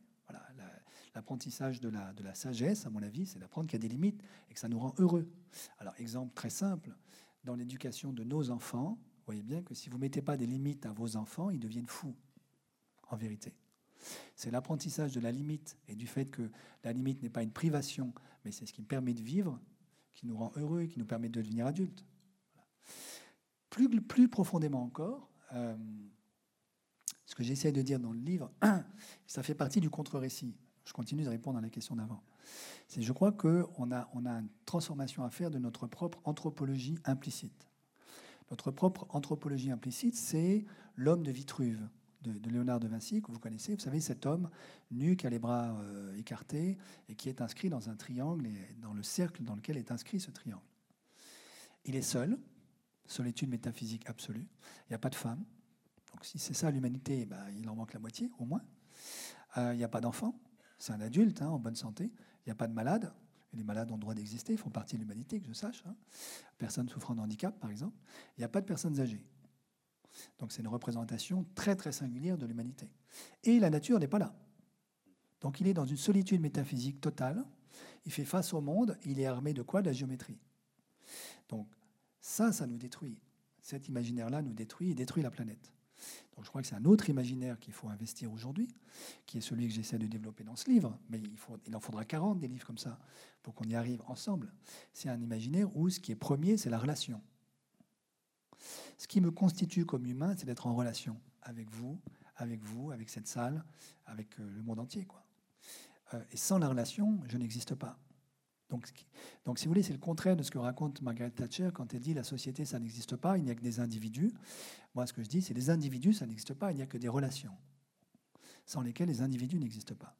L'apprentissage de la, sagesse, à mon avis, c'est d'apprendre qu'il y a des limites et que ça nous rend heureux. Alors, exemple très simple, dans l'éducation de nos enfants, vous voyez bien que si vous ne mettez pas des limites à vos enfants, ils deviennent fous, en vérité. C'est l'apprentissage de la limite et du fait que la limite n'est pas une privation, mais c'est ce qui permet de vivre, qui nous rend heureux et qui nous permet de devenir adultes. Plus, plus profondément encore, euh, ce que j'essaie de dire dans le livre, ça fait partie du contre-récit. Je continue de répondre à la question d'avant. C'est, je crois qu'on a, on a une transformation à faire de notre propre anthropologie implicite. Notre propre anthropologie implicite, c'est l'homme de Vitruve de, Léonard de Vinci, que vous connaissez. Vous savez, cet homme nu qui a les bras euh, écartés et qui est inscrit dans un triangle et dans le cercle dans lequel est inscrit ce triangle. Il est seul, solitude métaphysique absolue. Il n'y a pas de femme. Donc si c'est ça l'humanité, bah, il en manque la moitié au moins. Il n'y a pas d'enfant, c'est un adulte hein, en bonne santé. Il n'y a pas de malade. Et les malades ont le droit d'exister, ils font partie de l'humanité, que je sache. Hein. Personnes souffrant de handicap, par exemple. Il n'y a pas de personnes âgées. Donc c'est une représentation très très singulière de l'humanité. Et la nature n'est pas là. Donc il est dans une solitude métaphysique totale. Il fait face au monde. Il est armé de quoi? De la géométrie. Donc ça, ça nous détruit. Cet imaginaire-là nous détruit et détruit la planète. Donc je crois que c'est un autre imaginaire qu'il faut investir aujourd'hui, qui est celui que j'essaie de développer dans ce livre, mais il, en faudra 40 des livres comme ça pour qu'on y arrive ensemble. C'est un imaginaire où ce qui est premier, c'est la relation. Ce qui me constitue comme humain, c'est d'être en relation avec vous, avec vous, avec cette salle, avec euh, le monde entier. Quoi. Euh, et sans la relation, je n'existe pas. Donc, si vous voulez, c'est le contraire de ce que raconte Margaret Thatcher quand elle dit la société, ça n'existe pas, il n'y a que des individus. Moi, ce que je dis, c'est les individus, ça n'existe pas, il n'y a que des relations, sans lesquelles les individus n'existent pas.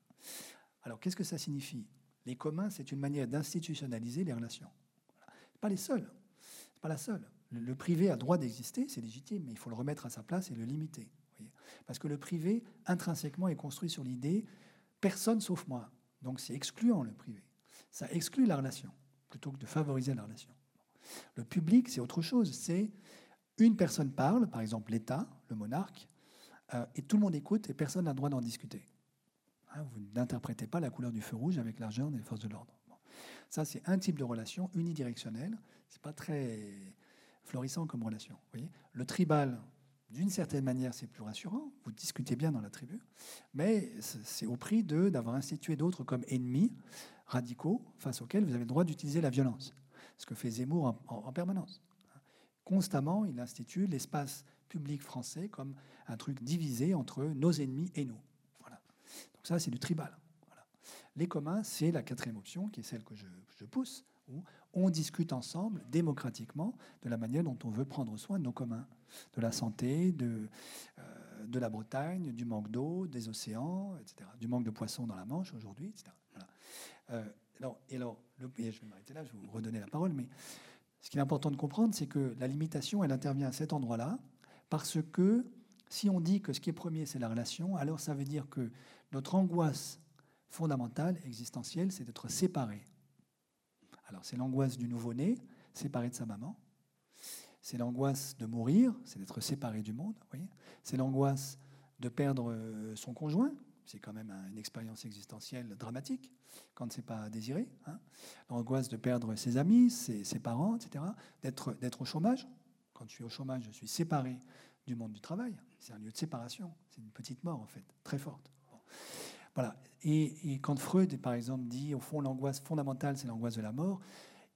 Alors, qu'est-ce que ça signifie? Les communs, c'est une manière d'institutionnaliser les relations. Pas les seuls, pas la seule. Le, privé a droit d'exister, c'est légitime, mais il faut le remettre à sa place et le limiter. Parce que le privé, intrinsèquement, est construit sur l'idée personne sauf moi. Donc, c'est excluant le privé ça exclut la relation, plutôt que de favoriser la relation. Le public, c'est autre chose. C'est une personne parle, par exemple l'État, le monarque, euh, et tout le monde écoute et personne n'a le droit d'en discuter. Hein, vous n'interprétez pas la couleur du feu rouge avec l'argent des forces de l'ordre. Ça, c'est un type de relation unidirectionnelle. C'est pas très florissant comme relation. le tribal, d'une certaine manière, c'est plus rassurant. Vous discutez bien dans la tribu, mais c'est au prix d'avoir institué d'autres comme ennemis radicaux face auxquels vous avez le droit d'utiliser la violence. Ce que fait Zemmour en, permanence. Constamment, il institue l'espace public français comme un truc divisé entre nos ennemis et nous. Voilà. Donc ça, c'est du tribal. Les communs, c'est la quatrième option, qui est celle que je, pousse, où on discute ensemble, démocratiquement, de la manière dont on veut prendre soin de nos communs, de la santé, de, euh, de la Bretagne, du manque d'eau, des océans, etc., du manque de poissons dans la Manche aujourd'hui, etc. Euh, alors, et alors, le, je vais m'arrêter là, je vais vous redonner la parole, mais ce qui est important de comprendre, c'est que la limitation, elle intervient à cet endroit-là, parce que si on dit que ce qui est premier, c'est la relation, alors ça veut dire que notre angoisse fondamentale, existentielle, c'est d'être séparé. Alors, c'est l'angoisse du nouveau-né, séparé de sa maman. C'est l'angoisse de mourir, c'est d'être séparé du monde. C'est l'angoisse de perdre euh, son conjoint, c'est quand même une expérience existentielle dramatique quand c'est pas désiré. Hein. L'angoisse de perdre ses amis, ses, parents, etc. D'être, d'être au chômage. Quand je suis au chômage, je suis séparé du monde du travail. C'est un lieu de séparation. C'est une petite mort, en fait, très forte. Voilà. Et, et, quand Freud, par exemple, dit, au fond, l'angoisse fondamentale, c'est l'angoisse de la mort,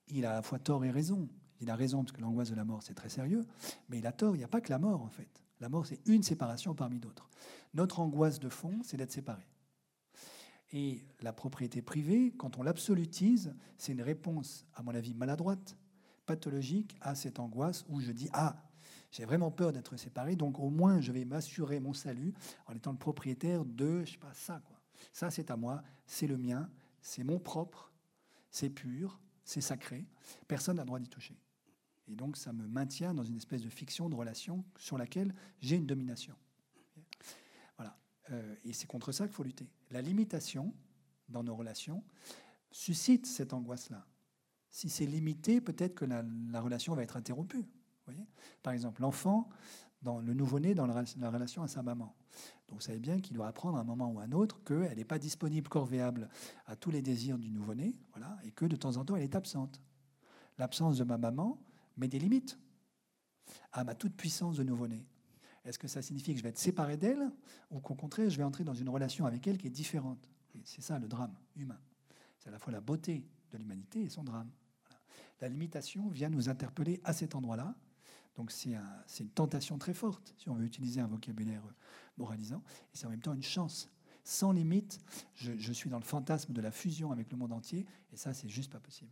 il a à la fois tort et raison. Il a raison parce que l'angoisse de la mort, c'est très sérieux, mais il a tort, il n'y a pas que la mort, en fait. La mort, c'est une séparation parmi d'autres. Notre angoisse de fond, c'est d'être séparé. Et la propriété privée, quand on l'absolutise, c'est une réponse, à mon avis, maladroite, pathologique à cette angoisse où je dis Ah, j'ai vraiment peur d'être séparé, donc au moins je vais m'assurer mon salut en étant le propriétaire de, je sais pas, ça. Quoi. Ça, c'est à moi, c'est le mien, c'est mon propre, c'est pur, c'est sacré. Personne n'a droit d'y toucher. Et donc, ça me maintient dans une espèce de fiction de relation sur laquelle j'ai une domination. Euh, et c'est contre ça qu'il faut lutter. La limitation dans nos relations suscite cette angoisse-là. Si c'est limité, peut-être que la, relation va être interrompue. Voyez Par exemple, l'enfant, dans le nouveau-né, dans la, relation à sa maman. Donc vous savez bien qu'il doit apprendre à un moment ou à un autre qu'elle n'est pas disponible, corvéable à tous les désirs du nouveau-né, voilà, et que de temps en temps, elle est absente. L'absence de ma maman met des limites à ma toute puissance de nouveau-né. Est-ce que ça signifie que je vais être séparé d'elle ou qu'au contraire, je vais entrer dans une relation avec elle qui est différente? C'est ça le drame humain. C'est à la fois la beauté de l'humanité et son drame. La limitation vient nous interpeller à cet endroit-là. Donc c'est une tentation très forte, si on veut utiliser un vocabulaire moralisant, et c'est en même temps une chance. Sans limite, je, je, suis dans le fantasme de la fusion avec le monde entier, et ça, c'est juste pas possible.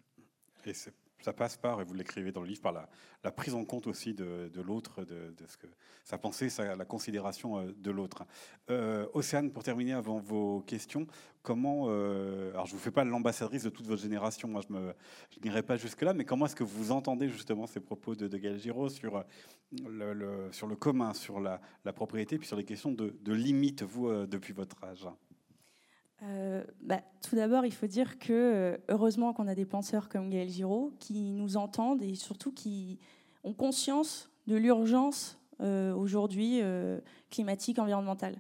Et c'est ça passe par, et vous l'écrivez dans le livre, par la, prise en compte aussi de, l'autre, de, ce que sa pensée, la considération euh, de l'autre. Euh, Océane, pour terminer avant vos questions, comment, euh, alors je vous fais pas l'ambassadrice de toute votre génération, moi je ne n'irai pas jusque-là, mais comment est-ce que vous entendez justement ces propos de, de Gaël Giraud sur le, sur le commun, sur la, propriété, puis sur les questions de, de limite, vous, depuis votre âge? Euh, bah, tout d'abord, il faut dire que euh, heureusement qu'on a des penseurs comme Gaël Giraud qui nous entendent et surtout qui ont conscience de l'urgence euh, aujourd'hui climatique, environnementale.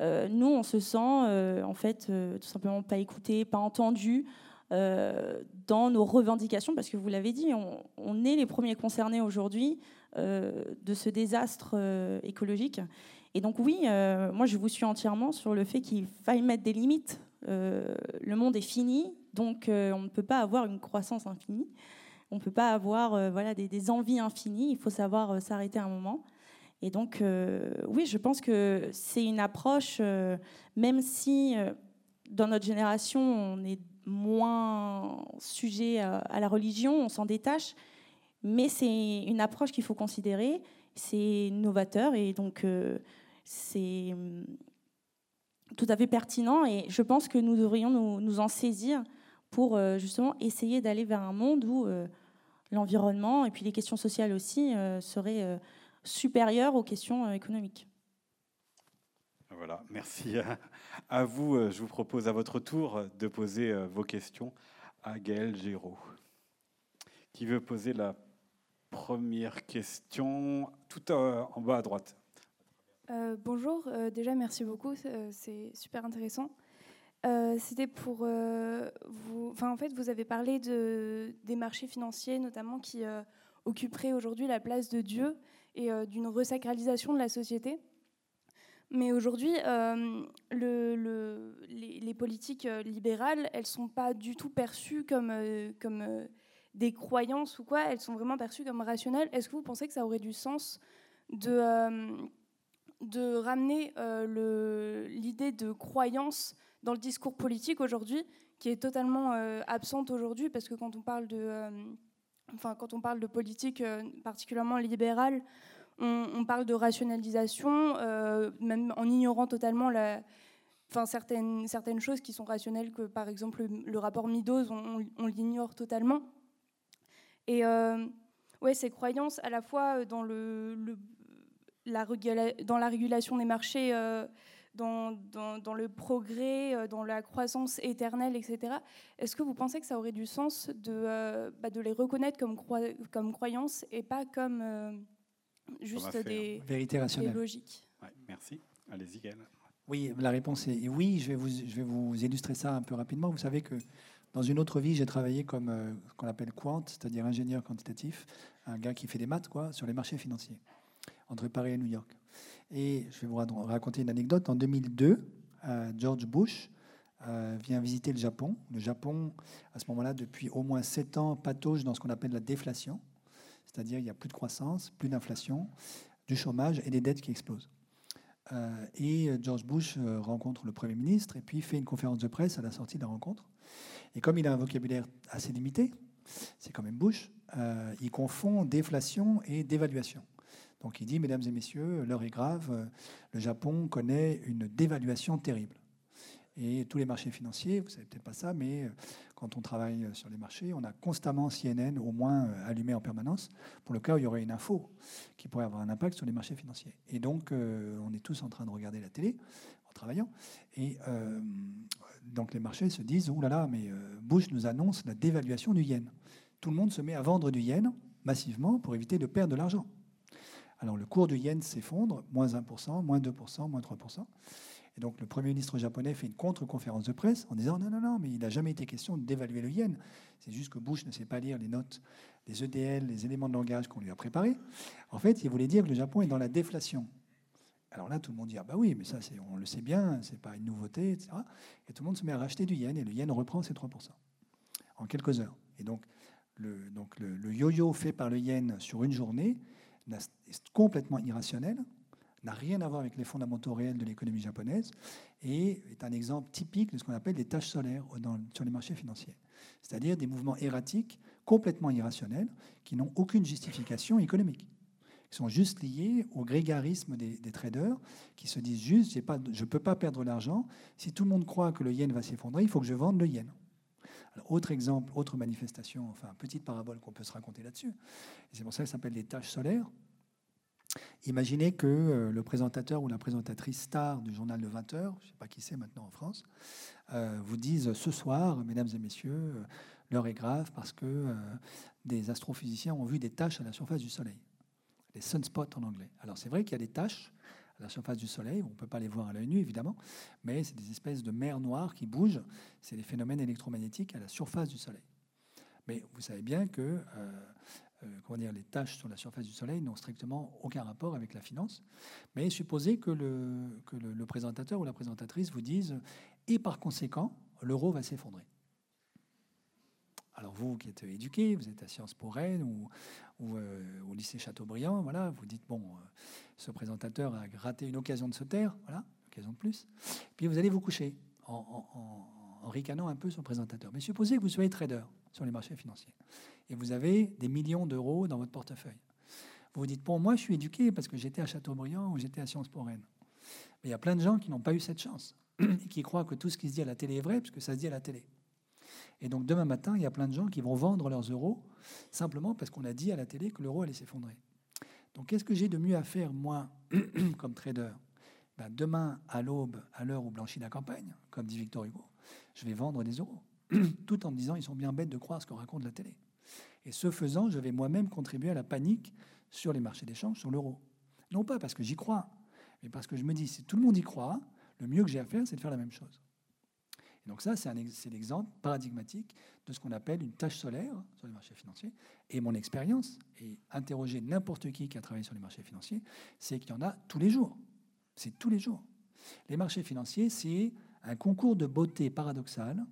nous, on se sent en fait tout simplement pas écouté, pas entendu dans nos revendications, parce que vous l'avez dit, on, est les premiers concernés aujourd'hui de ce désastre écologique. Et donc oui, moi je vous suis entièrement sur le fait qu'il faille mettre des limites euh, le monde est fini, donc euh, on ne peut pas avoir une croissance infinie. On ne peut pas avoir euh, voilà, des, envies infinies. Il faut savoir s'arrêter un moment. Et donc, oui, je pense que c'est une approche, même si dans notre génération, on est moins sujet à, la religion, on s'en détache, mais c'est une approche qu'il faut considérer. C'est novateur et donc c'est tout à fait pertinent et je pense que nous devrions nous, en saisir pour euh, justement essayer d'aller vers un monde où euh, l'environnement et puis les questions sociales aussi euh, seraient supérieures aux questions économiques. Voilà, merci à, vous. Je vous propose à votre tour de poser vos questions à Gaël Géraud. Qui veut poser la première question tout en bas à droite euh, bonjour, euh, déjà merci beaucoup, euh, c'est super intéressant. C'était pour vous. En fait, vous avez parlé de, des marchés financiers, notamment qui occuperaient aujourd'hui la place de Dieu et d'une resacralisation de la société. Mais aujourd'hui, le, le, les, les, politiques libérales, elles sont pas du tout perçues comme, comme des croyances ou quoi. Elles sont vraiment perçues comme rationnelles. Est-ce que vous pensez que ça aurait du sens de de ramener euh, l'idée de croyance dans le discours politique aujourd'hui, qui est totalement euh, absente aujourd'hui, parce que quand on parle de, euh, enfin, quand on parle de politique particulièrement libérale, on, parle de rationalisation, même en ignorant totalement la, enfin, certaines, certaines choses qui sont rationnelles, que par exemple le, rapport Midos, on, l'ignore totalement. Et ouais, ces croyances à la fois dans le, le dans la régulation des marchés, euh, dans, dans, le progrès, euh, dans la croissance éternelle, etc. Est-ce que vous pensez que ça aurait du sens de, euh, bah, de les reconnaître comme, comme croyances et pas comme juste des, Vérité rationnelle. logiques? Merci. Allez-y, Gaël. Oui, la réponse est oui. Je vais, vous, je vais vous illustrer ça un peu rapidement. Vous savez que dans une autre vie, j'ai travaillé comme ce qu'on appelle quant, c'est-à-dire ingénieur quantitatif, un gars qui fait des maths quoi, sur les marchés financiers entre Paris et New York. Et je vais vous raconter une anecdote. En 2002, euh, George Bush euh, vient visiter le Japon. Le Japon, à ce moment-là, depuis au moins sept ans, patauge dans ce qu'on appelle la déflation. C'est-à-dire il n'y a plus de croissance, plus d'inflation, du chômage et des dettes qui explosent. Euh, et George Bush rencontre le Premier ministre et puis fait une conférence de presse à la sortie de la rencontre. Et comme il a un vocabulaire assez limité, c'est quand même Bush, il confond déflation et dévaluation. Donc il dit, mesdames et messieurs, l'heure est grave, le Japon connaît une dévaluation terrible. Et tous les marchés financiers, vous savez peut-être pas ça, mais quand on travaille sur les marchés, on a constamment CNN au moins allumé en permanence pour le cas où il y aurait une info qui pourrait avoir un impact sur les marchés financiers. Et donc, euh, on est tous en train de regarder la télé en travaillant. Et euh, donc, les marchés se disent Oh là là, mais euh, Bush nous annonce la dévaluation du yen. Tout le monde se met à vendre du yen massivement pour éviter de perdre de l'argent. Alors le cours du yen s'effondre, moins 1%, moins 2%, moins 3%. Et donc le Premier ministre japonais fait une contre-conférence de presse en disant non, non, non, mais il n'a jamais été question d'évaluer le yen. C'est juste que Bush ne sait pas lire les notes, les EDL, les éléments de langage qu'on lui a préparés. En fait, il voulait dire que le Japon est dans la déflation. Alors là, tout le monde dit ah bah oui, mais ça, on le sait bien, c'est pas une nouveauté, etc. Et tout le monde se met à racheter du yen et le yen reprend ses 3% en quelques heures. Et donc le, donc le yo-yo fait par le yen sur une journée est complètement irrationnel, n'a rien à voir avec les fondamentaux réels de l'économie japonaise et est un exemple typique de ce qu'on appelle des tâches solaires sur les marchés financiers. C'est-à-dire des mouvements erratiques complètement irrationnels qui n'ont aucune justification économique, qui sont juste liés au grégarisme des, traders qui se disent juste je ne peux pas perdre l'argent. Si tout le monde croit que le yen va s'effondrer, il faut que je vende le yen autre exemple, autre manifestation, enfin, petite parabole qu'on peut se raconter là-dessus. C'est pour ça que ça s'appelle les tâches solaires. Imaginez que euh, le présentateur ou la présentatrice star du journal de 20 heures, je ne sais pas qui c'est maintenant en France, euh, vous disent ce soir, mesdames et messieurs, euh, l'heure est grave parce que des astrophysiciens ont vu des taches à la surface du Soleil, les sunspots en anglais. Alors c'est vrai qu'il y a des taches à la surface du Soleil, on ne peut pas les voir à l'œil nu évidemment, mais c'est des espèces de mers noires qui bougent, c'est des phénomènes électromagnétiques à la surface du Soleil. Mais vous savez bien que euh, euh, comment dire, les tâches sur la surface du Soleil n'ont strictement aucun rapport avec la finance. Mais supposez que, le, que le, le présentateur ou la présentatrice vous dise et par conséquent, l'euro va s'effondrer. Alors vous qui êtes éduqué, vous êtes à Sciences Po Rennes ou, euh, au lycée Chateaubriand, voilà, vous dites bon, euh, ce présentateur a raté une occasion de se taire, voilà, occasion de plus. Puis vous allez vous coucher en, ricanant un peu le présentateur. Mais supposez que vous soyez trader sur les marchés financiers et vous avez des millions d'euros dans votre portefeuille. Vous vous dites bon, moi je suis éduqué parce que j'étais à Chateaubriand ou j'étais à Sciences Po Rennes. Mais il y a plein de gens qui n'ont pas eu cette chance et qui croient que tout ce qui se dit à la télé est vrai parce que ça se dit à la télé. Et donc demain matin, il y a plein de gens qui vont vendre leurs euros simplement parce qu'on a dit à la télé que l'euro allait s'effondrer. Donc qu'est-ce que j'ai de mieux à faire, moi, comme trader? Ben, Demain, à l'aube, à l'heure où blanchit la campagne, comme dit Victor Hugo, je vais vendre des euros, tout en me disant ils sont bien bêtes de croire ce que raconte la télé. Et ce faisant, je vais moi-même contribuer à la panique sur les marchés d'échange, sur l'euro. Non pas parce que j'y crois, mais parce que je me dis, si tout le monde y croit, le mieux que j'ai à faire, c'est de faire la même chose. Donc ça, c'est l'exemple paradigmatique de ce qu'on appelle une tâche solaire sur les marchés financiers. Et mon expérience, et interroger n'importe qui qui a travaillé sur les marchés financiers, c'est qu'il y en a tous les jours. C'est tous les jours. Les marchés financiers, c'est un concours de beauté paradoxal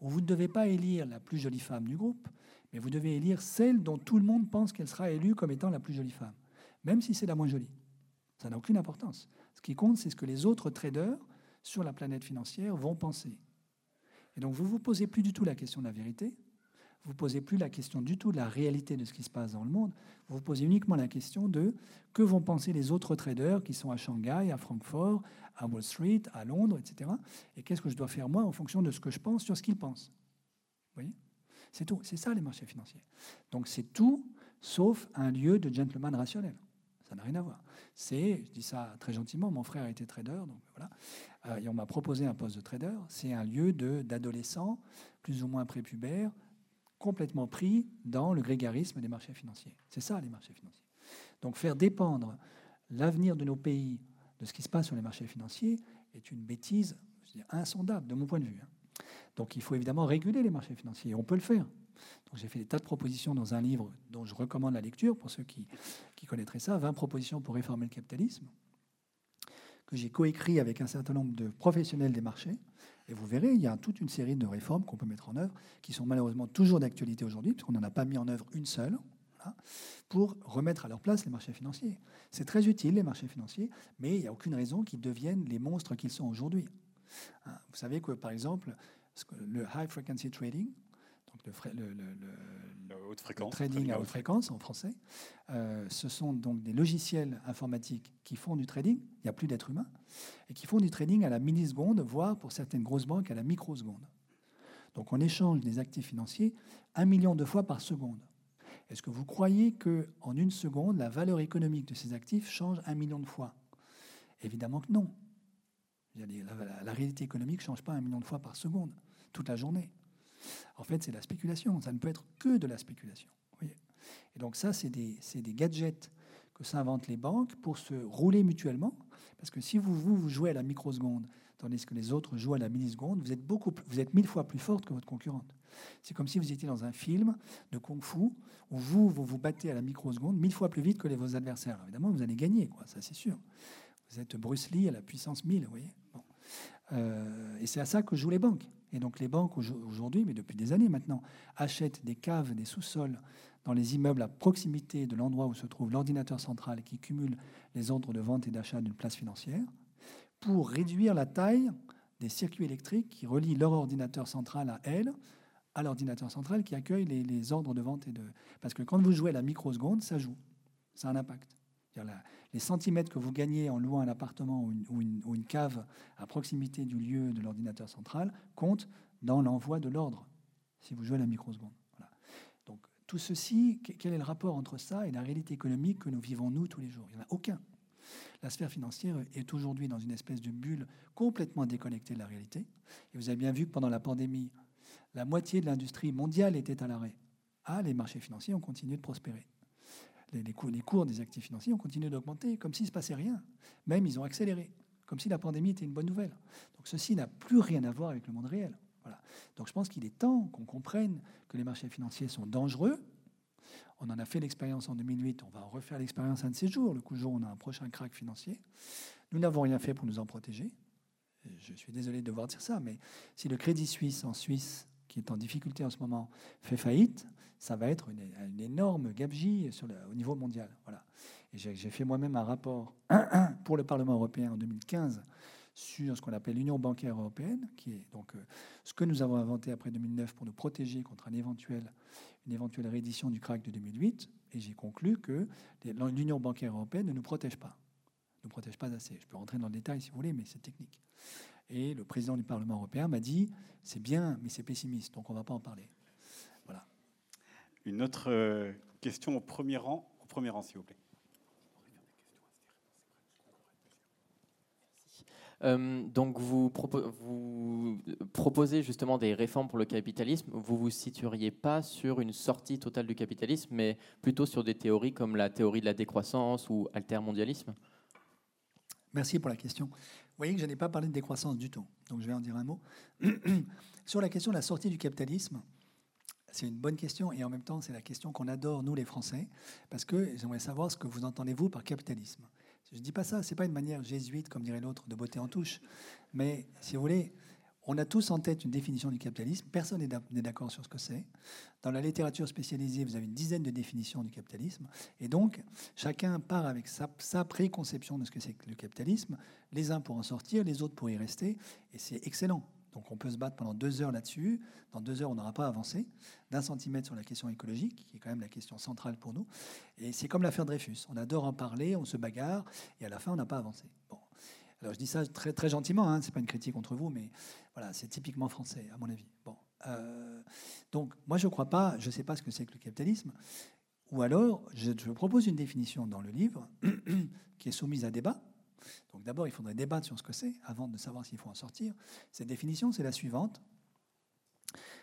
où vous ne devez pas élire la plus jolie femme du groupe, mais vous devez élire celle dont tout le monde pense qu'elle sera élue comme étant la plus jolie femme, même si c'est la moins jolie. Ça n'a aucune importance. Ce qui compte, c'est ce que les autres traders sur la planète financière vont penser. Et donc, vous ne vous posez plus du tout la question de la vérité, vous ne posez plus la question du tout de la réalité de ce qui se passe dans le monde, vous vous posez uniquement la question de que vont penser les autres traders qui sont à Shanghai, à Francfort, à Wall Street, à Londres, etc. Et qu'est-ce que je dois faire moi en fonction de ce que je pense sur ce qu'ils pensent? Vous voyez? C'est tout. C'est ça les marchés financiers. Donc c'est tout sauf un lieu de gentleman rationnel. Ça n'a rien à voir. C'est, je dis ça très gentiment, mon frère était trader, donc voilà. Euh, et on m'a proposé un poste de trader. C'est un lieu d'adolescents, plus ou moins prépubères, complètement pris dans le grégarisme des marchés financiers. C'est ça les marchés financiers. Donc faire dépendre l'avenir de nos pays de ce qui se passe sur les marchés financiers est une bêtise insondable de mon point de vue. hein. Donc il faut évidemment réguler les marchés financiers. On peut le faire. Donc j'ai fait des tas de propositions dans un livre dont je recommande la lecture pour ceux qui, qui connaîtraient ça, 20 propositions pour réformer le capitalisme, que j'ai coécrit avec un certain nombre de professionnels des marchés. Et vous verrez, il y a toute une série de réformes qu'on peut mettre en œuvre, qui sont malheureusement toujours d'actualité aujourd'hui, puisqu'on n'en a pas mis en œuvre une seule, pour remettre à leur place les marchés financiers. C'est très utile, les marchés financiers, mais il n'y a aucune raison qu'ils deviennent les monstres qu'ils sont aujourd'hui. Hein, Vous savez que, par exemple, le high frequency trading, donc le, trading à haute fréquence en français. Euh, ce sont donc des logiciels informatiques qui font du trading, il n'y a plus d'êtres humains, et qui font du trading à la milliseconde, voire pour certaines grosses banques à la microseconde. Donc on échange des actifs financiers un million de fois par seconde. Est-ce que vous croyez qu'en une seconde, la valeur économique de ces actifs change un million de fois? Évidemment que non. La- la réalité économique ne change pas un million de fois par seconde, toute la journée. En fait, c'est la spéculation. Ça ne peut être que de la spéculation. Et donc ça, c'est des, gadgets que s'inventent les banques pour se rouler mutuellement. Parce que si vous, vous, vous jouez à la microseconde, tandis que les autres jouent à la milliseconde, vous êtes, beaucoup, vous êtes mille fois plus forte que votre concurrente. C'est comme si vous étiez dans un film de kung-fu où vous, vous vous battez à la microseconde mille fois plus vite que les, vos adversaires. Évidemment, vous allez gagner, ça c'est sûr. Vous êtes Bruce Lee à la puissance 1000, vous voyez. Bon. Euh, et c'est à ça que jouent les banques. Et donc les banques aujo- aujourd'hui, mais depuis des années maintenant, achètent des caves, des sous-sols dans les immeubles à proximité de l'endroit où se trouve l'ordinateur central qui cumule les ordres de vente et d'achat d'une place financière pour réduire la taille des circuits électriques qui relient leur ordinateur central à elle, à l'ordinateur central qui accueille les, les ordres de vente et de... Parce que quand vous jouez à la microseconde, ça joue. Ça a un impact. Les centimètres que vous gagnez en louant un appartement ou une, cave à proximité du lieu de l'ordinateur central comptent dans l'envoi de l'ordre, si vous jouez à la microseconde. Donc tout ceci, que- quel est le rapport entre ça et la réalité économique que nous vivons nous tous les jours? Il n'y en a aucun. La sphère financière est aujourd'hui dans une espèce de bulle complètement déconnectée de la réalité. Et vous avez bien vu que pendant la pandémie, la moitié de l'industrie mondiale était à l'arrêt. Ah, les marchés financiers ont continué de prospérer. Les, cours, les cours des actifs financiers ont continué d'augmenter, comme s'il ne se passait rien. Même, ils ont accéléré, comme si la pandémie était une bonne nouvelle. Donc ceci n'a plus rien à voir avec le monde réel. Voilà. Donc je pense qu'il est temps qu'on comprenne que les marchés financiers sont dangereux. On en a fait l'expérience en 2008, on va en refaire l'expérience un de ces jours, le coup de jour on a un prochain crack financier. Nous n'avons rien fait pour nous en protéger. Je suis désolé de devoir dire ça, mais si le Crédit Suisse en Suisse, qui est en difficulté en ce moment, fait faillite, ça va être une, énorme gabegie au niveau mondial. Voilà. J'ai fait moi-même un rapport pour le Parlement européen en 2015 sur ce qu'on appelle l'Union bancaire européenne, qui est donc euh, ce que nous avons inventé après 2009 pour nous protéger contre une éventuelle réédition du crack de 2008. Et j'ai conclu que l'Union bancaire européenne ne nous protège pas, ne nous protège pas assez. Je peux rentrer dans le détail si vous voulez, mais c'est technique. Et le président du Parlement européen m'a dit c'est bien, mais c'est pessimiste, donc on ne va pas en parler. Une autre euh, question au premier rang, au premier rang, s'il vous plaît. Euh, donc vous, vous, proposez justement des réformes pour le capitalisme. Vous vous situeriez pas sur une sortie totale du capitalisme, mais plutôt sur des théories comme la théorie de la décroissance ou altermondialisme? Merci pour la question. Vous voyez que je n'ai pas parlé de décroissance du tout, donc je vais en dire un mot. sur la question de la sortie du capitalisme, c'est une bonne question et en même temps c'est la question qu'on adore nous les Français, parce que j'aimerais savoir ce que vous entendez vous par capitalisme. Je ne dis pas ça, ce n'est pas une manière jésuite, comme dirait l'autre, de botter en touche. Mais si vous voulez, on a tous en tête une définition du capitalisme. Personne n'est d'accord sur ce que c'est. Dans la littérature spécialisée, vous avez une dizaine de définitions du capitalisme. Et donc, chacun part avec sa, sa préconception de ce que c'est que le capitalisme. Les uns pour en sortir, les autres pour y rester. Et c'est excellent. Donc on peut se battre pendant deux heures là-dessus. Dans deux heures, on n'aura pas avancé d'un centimètre sur la question écologique, qui est quand même la question centrale pour nous. Et c'est comme l'affaire Dreyfus. On adore en parler, on se bagarre, et à la fin, on n'a pas avancé. Bon. Alors je dis ça très, très gentiment, hein, ce n'est pas une critique contre vous, mais voilà, c'est typiquement français, à mon avis. Bon. Euh, donc moi, je ne crois pas, je ne sais pas ce que c'est que le capitalisme. Ou alors, je, je propose une définition dans le livre qui est soumise à débat, donc d'abord, il faudrait débattre sur ce que c'est avant de savoir s'il faut en sortir. Cette définition, c'est la suivante.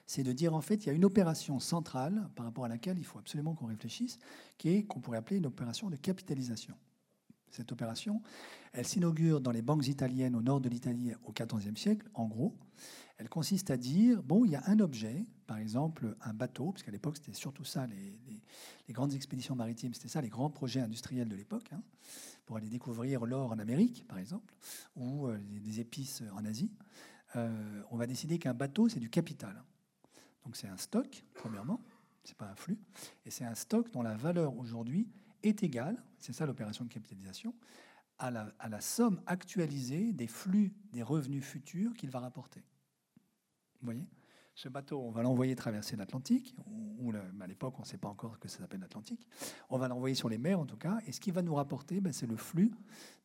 C'est de dire en fait, il y a une opération centrale par rapport à laquelle il faut absolument qu'on réfléchisse, qui est qu'on pourrait appeler une opération de capitalisation. Cette opération, elle s'inaugure dans les banques italiennes au nord de l'Italie au XIVe siècle, en gros. Elle consiste à dire, bon, il y a un objet, par exemple un bateau, parce qu'à l'époque c'était surtout ça, les, grandes expéditions maritimes, c'était ça, les grands projets industriels de l'époque. Hein pour aller découvrir l'or en Amérique, par exemple, ou euh, des épices en Asie, euh, on va décider qu'un bateau, c'est du capital. Donc c'est un stock, premièrement, c'est pas un flux, et c'est un stock dont la valeur aujourd'hui est égale, c'est ça l'opération de capitalisation, à la, à la, somme actualisée des flux des revenus futurs qu'il va rapporter. Vous voyez? Ce bateau, on va l'envoyer traverser l'Atlantique, à l'époque, on ne sait pas encore que ça s'appelle l'Atlantique. On va l'envoyer sur les mers, en tout cas, et ce qui va nous rapporter, ben, c'est le flux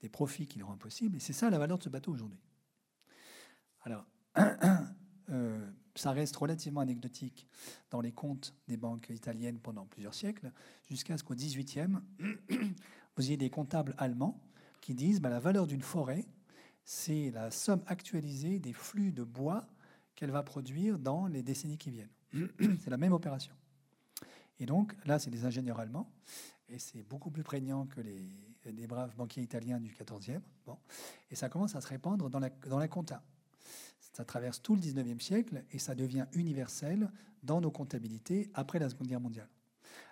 des profits qui rend possible, et c'est ça la valeur de ce bateau aujourd'hui. Alors, euh, ça reste relativement anecdotique dans les comptes des banques italiennes pendant plusieurs siècles, jusqu'à ce qu'au XVIIIe, vous ayez des comptables allemands qui disent ben, la valeur d'une forêt, c'est la somme actualisée des flux de bois qu'elle va produire dans les décennies qui viennent. c'est la même opération. Et donc, là, c'est des ingénieurs allemands, et c'est beaucoup plus prégnant que les, braves banquiers italiens du 14e. Bon. Et ça commence à se répandre dans la, dans la compta. Ça traverse tout le 19e siècle, et ça devient universel dans nos comptabilités après la Seconde Guerre mondiale.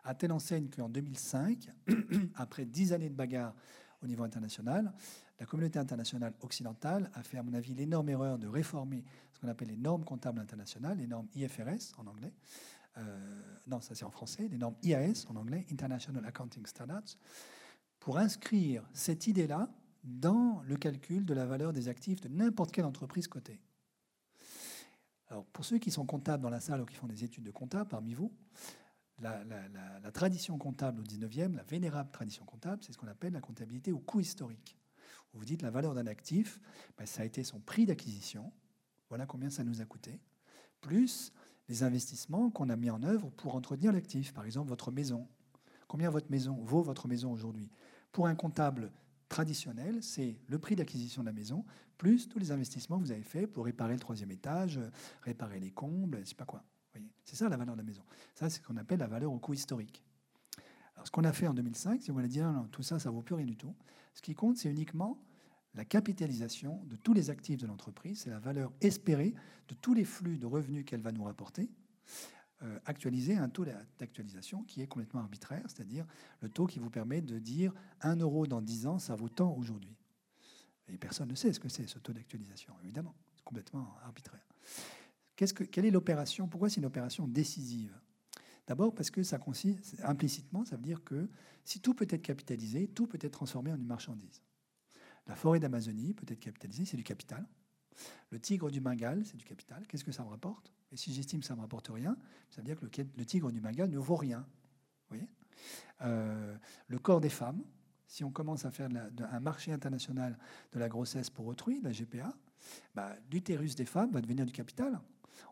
À telle enseigne qu'en 2005, après dix années de bagarre au niveau international, la communauté internationale occidentale a fait, à mon avis, l'énorme erreur de réformer ce qu'on appelle les normes comptables internationales, les normes IFRS en anglais. Euh, non, ça c'est en français, les normes IAS en anglais, International Accounting Standards, pour inscrire cette idée-là dans le calcul de la valeur des actifs de n'importe quelle entreprise cotée. Pour ceux qui sont comptables dans la salle ou qui font des études de compta parmi vous, la, la tradition comptable au 19e, la vénérable tradition comptable, c'est ce qu'on appelle la comptabilité au coût historique. Vous dites la valeur d'un actif, ben, ça a été son prix d'acquisition, voilà combien ça nous a coûté, plus les investissements qu'on a mis en œuvre pour entretenir l'actif. Par exemple, votre maison. Combien votre maison vaut votre maison aujourd'hui? Pour un comptable traditionnel, c'est le prix d'acquisition de la maison, plus tous les investissements que vous avez faits pour réparer le troisième étage, réparer les combles, je sais pas quoi. C'est ça la valeur de la maison. Ça, c'est ce qu'on appelle la valeur au coût historique. Ce qu'on a fait en 2005, si vous voulez dire non, tout ça, ça vaut plus rien du tout. Ce qui compte, c'est uniquement la capitalisation de tous les actifs de l'entreprise, c'est la valeur espérée de tous les flux de revenus qu'elle va nous rapporter, euh, actualiser un taux d'actualisation qui est complètement arbitraire, c'est-à-dire le taux qui vous permet de dire 1 euro dans 10 ans, ça vaut tant aujourd'hui. Et personne ne sait ce que c'est ce taux d'actualisation, évidemment. C'est complètement arbitraire. que, quelle est l'opération Pourquoi c'est une opération décisive? D'abord parce que ça consiste, implicitement, ça veut dire que si tout peut être capitalisé, tout peut être transformé en une marchandise. La forêt d'Amazonie peut être capitalisée, c'est du capital. Le tigre du Bengale, c'est du capital. Qu'est-ce que ça me rapporte? Et si j'estime que ça ne me rapporte rien, ça veut dire que le, tigre du Bengale ne vaut rien. Vous voyez? Euh, le corps des femmes, si on commence à faire un marché international de la grossesse pour autrui, la GPA, bah, l'utérus des femmes va devenir du capital.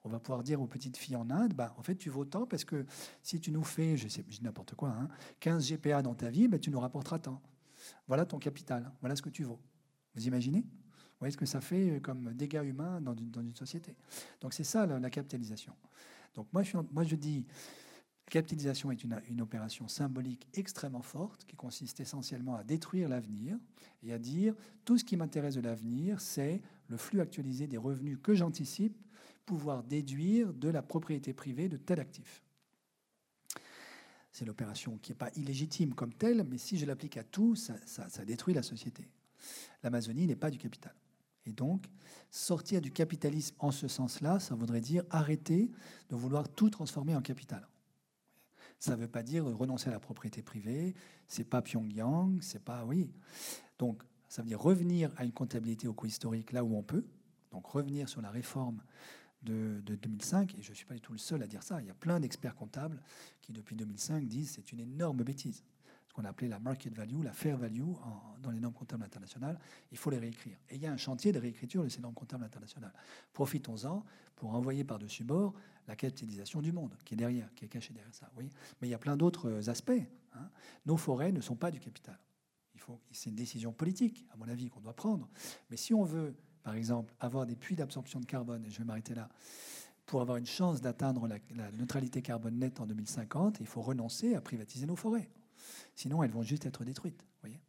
On va pouvoir dire aux petites filles en Inde, bah, en fait, tu vaux tant parce que si tu nous fais, je sais n'importe quoi, 15 hein, GPA dans ta vie, bah, tu nous rapporteras tant. Voilà ton capital, voilà ce que tu vaux. Vous imaginez? Vous voyez ce que ça fait comme dégâts humains dans une, société? Donc c'est ça la, capitalisation. Donc moi je, dis, capitalisation est une, une, opération symbolique extrêmement forte qui consiste essentiellement à détruire l'avenir et à dire tout ce qui m'intéresse de l'avenir, c'est le flux actualisé des revenus que j'anticipe pouvoir déduire de la propriété privée de tel actif. C'est l'opération qui n'est pas illégitime comme telle, mais si je l'applique à tout, ça, détruit la société. L'Amazonie n'est pas du capital. Et donc, sortir du capitalisme en ce sens-là, ça voudrait dire arrêter de vouloir tout transformer en capital. Ça ne veut pas dire renoncer à la propriété privée, c'est pas Pyongyang, c'est pas oui. Donc, ça veut dire revenir à une comptabilité au coût historique là où on peut. Donc, revenir sur la réforme de, 2005, et je ne suis pas du tout le seul à dire ça, il y a plein d'experts comptables qui, depuis 2005, disent c'est une énorme bêtise. Ce qu'on a appelé la market value, la fair value dans les normes comptables internationales, il faut les réécrire. Et il y a un chantier de réécriture de ces normes comptables internationales. Profitons-en pour envoyer par-dessus bord la capitalisation du monde, qui est derrière, qui est cachée derrière ça. Oui Mais il y a plein d'autres aspects. Hein. Nos forêts ne sont pas du capital. C'est une décision politique, à mon avis, qu'on doit prendre. Mais si on veut par exemple, avoir des puits d'absorption de carbone, et je vais m'arrêter là, pour avoir une chance d'atteindre la, neutralité carbone nette en 2050, il faut renoncer à privatiser nos forêts. Sinon, elles vont juste être détruites. Voyez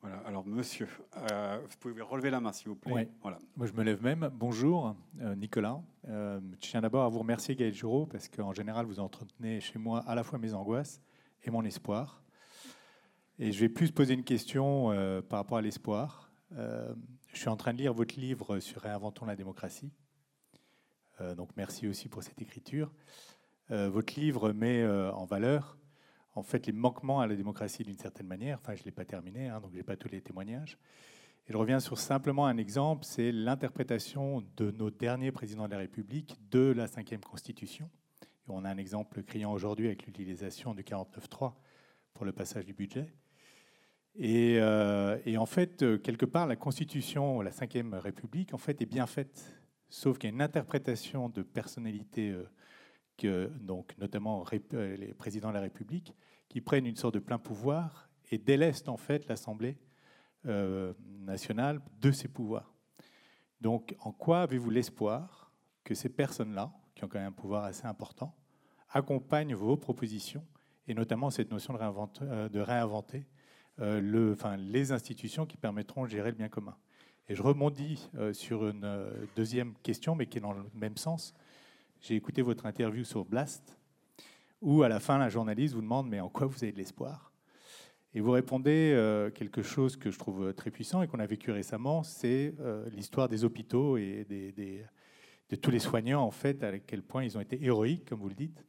voilà, alors monsieur, euh, vous pouvez relever la main s'il vous plaît. Voilà. Moi je me lève même. Bonjour euh, Nicolas. Euh, je tiens d'abord à vous remercier Gaël Giraud parce qu'en général vous entretenez chez moi à la fois mes angoisses et mon espoir. Et je vais plus poser une question par rapport à l'espoir. Je suis en train de lire votre livre sur Réinventons la démocratie. Euh, donc merci aussi pour cette écriture. Euh, votre livre met euh, en valeur en fait les manquements à la démocratie d'une certaine manière. Enfin, je ne l'ai pas terminé, hein, donc je n'ai pas tous les témoignages. Et je reviens sur simplement un exemple, c'est l'interprétation de nos derniers présidents de la République de la cinquième Constitution. Et on a un exemple criant aujourd'hui avec l'utilisation du 49.3 pour le passage du budget. Euh, et, en fait, euh, quelque part, la Constitution, la Ve République, en fait, est bien faite, sauf qu'il y a une interprétation de personnalités, euh, que, donc notamment les présidents de la République, qui prennent une sorte de plein pouvoir et délestent en fait l'Assemblée nationale de ses pouvoirs. Donc, en quoi avez-vous l'espoir que ces personnes-là, qui ont quand même un pouvoir assez important, accompagnent vos propositions, et notamment cette notion de réinventer enfin, les institutions qui permettront de gérer le bien commun. Et je rebondis euh, sur une euh, deuxième question, mais qui est dans le même sens. J'ai écouté votre interview sur Blast, où à la fin, la journaliste vous demande Mais en quoi vous avez de l'espoir? Et vous répondez quelque chose que je trouve très puissant et qu'on a vécu récemment c'est l'histoire des hôpitaux et de tous les soignants, en fait, à quel point ils ont été héroïques, comme vous le dites,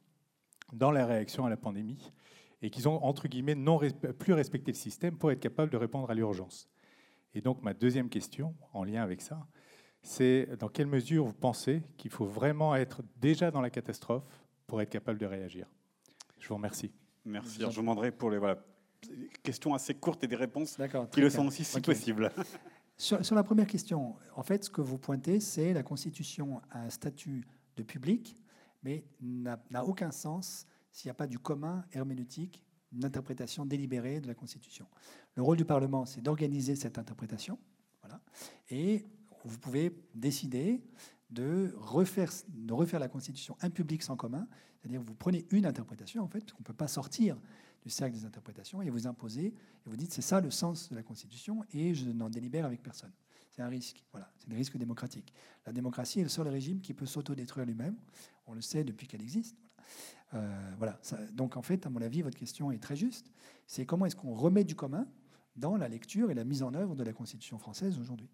dans la réaction à la pandémie et qu'ils ont, entre guillemets, non plus respecté le système pour être capables de répondre à l'urgence. Et donc, ma deuxième question, en lien avec ça, c'est dans quelle mesure vous pensez qu'il faut vraiment être déjà dans la catastrophe pour être capable de réagir? Je vous remercie. Merci. je vous demanderai pour les questions assez courtes et des réponses qui le sont aussi si possible. Sur, sur, la première question, en fait, ce que vous pointez, c'est la Constitution a un statut de public, mais n'a aucun sens s'il n'y a pas du commun herméneutique une interprétation délibérée de la Constitution. Le rôle du Parlement, c'est d'organiser cette interprétation. Voilà. Et vous pouvez décider de refaire, de refaire la Constitution un public sans commun, c'est-à-dire vous prenez une interprétation, en fait, qu'on ne peut pas sortir du cercle des interprétations, et vous imposez, et vous dites c'est ça le sens de la Constitution, et je n'en délibère avec personne. C'est un risque, voilà, c'est des risques démocratiques. La démocratie est le seul régime qui peut s'autodétruire lui-même, on le sait depuis qu'elle existe. Voilà. Euh, donc en fait, à mon avis, votre question est très juste. C'est comment est-ce qu'on remet du commun dans la lecture et la mise en œuvre de la Constitution française aujourd'hui?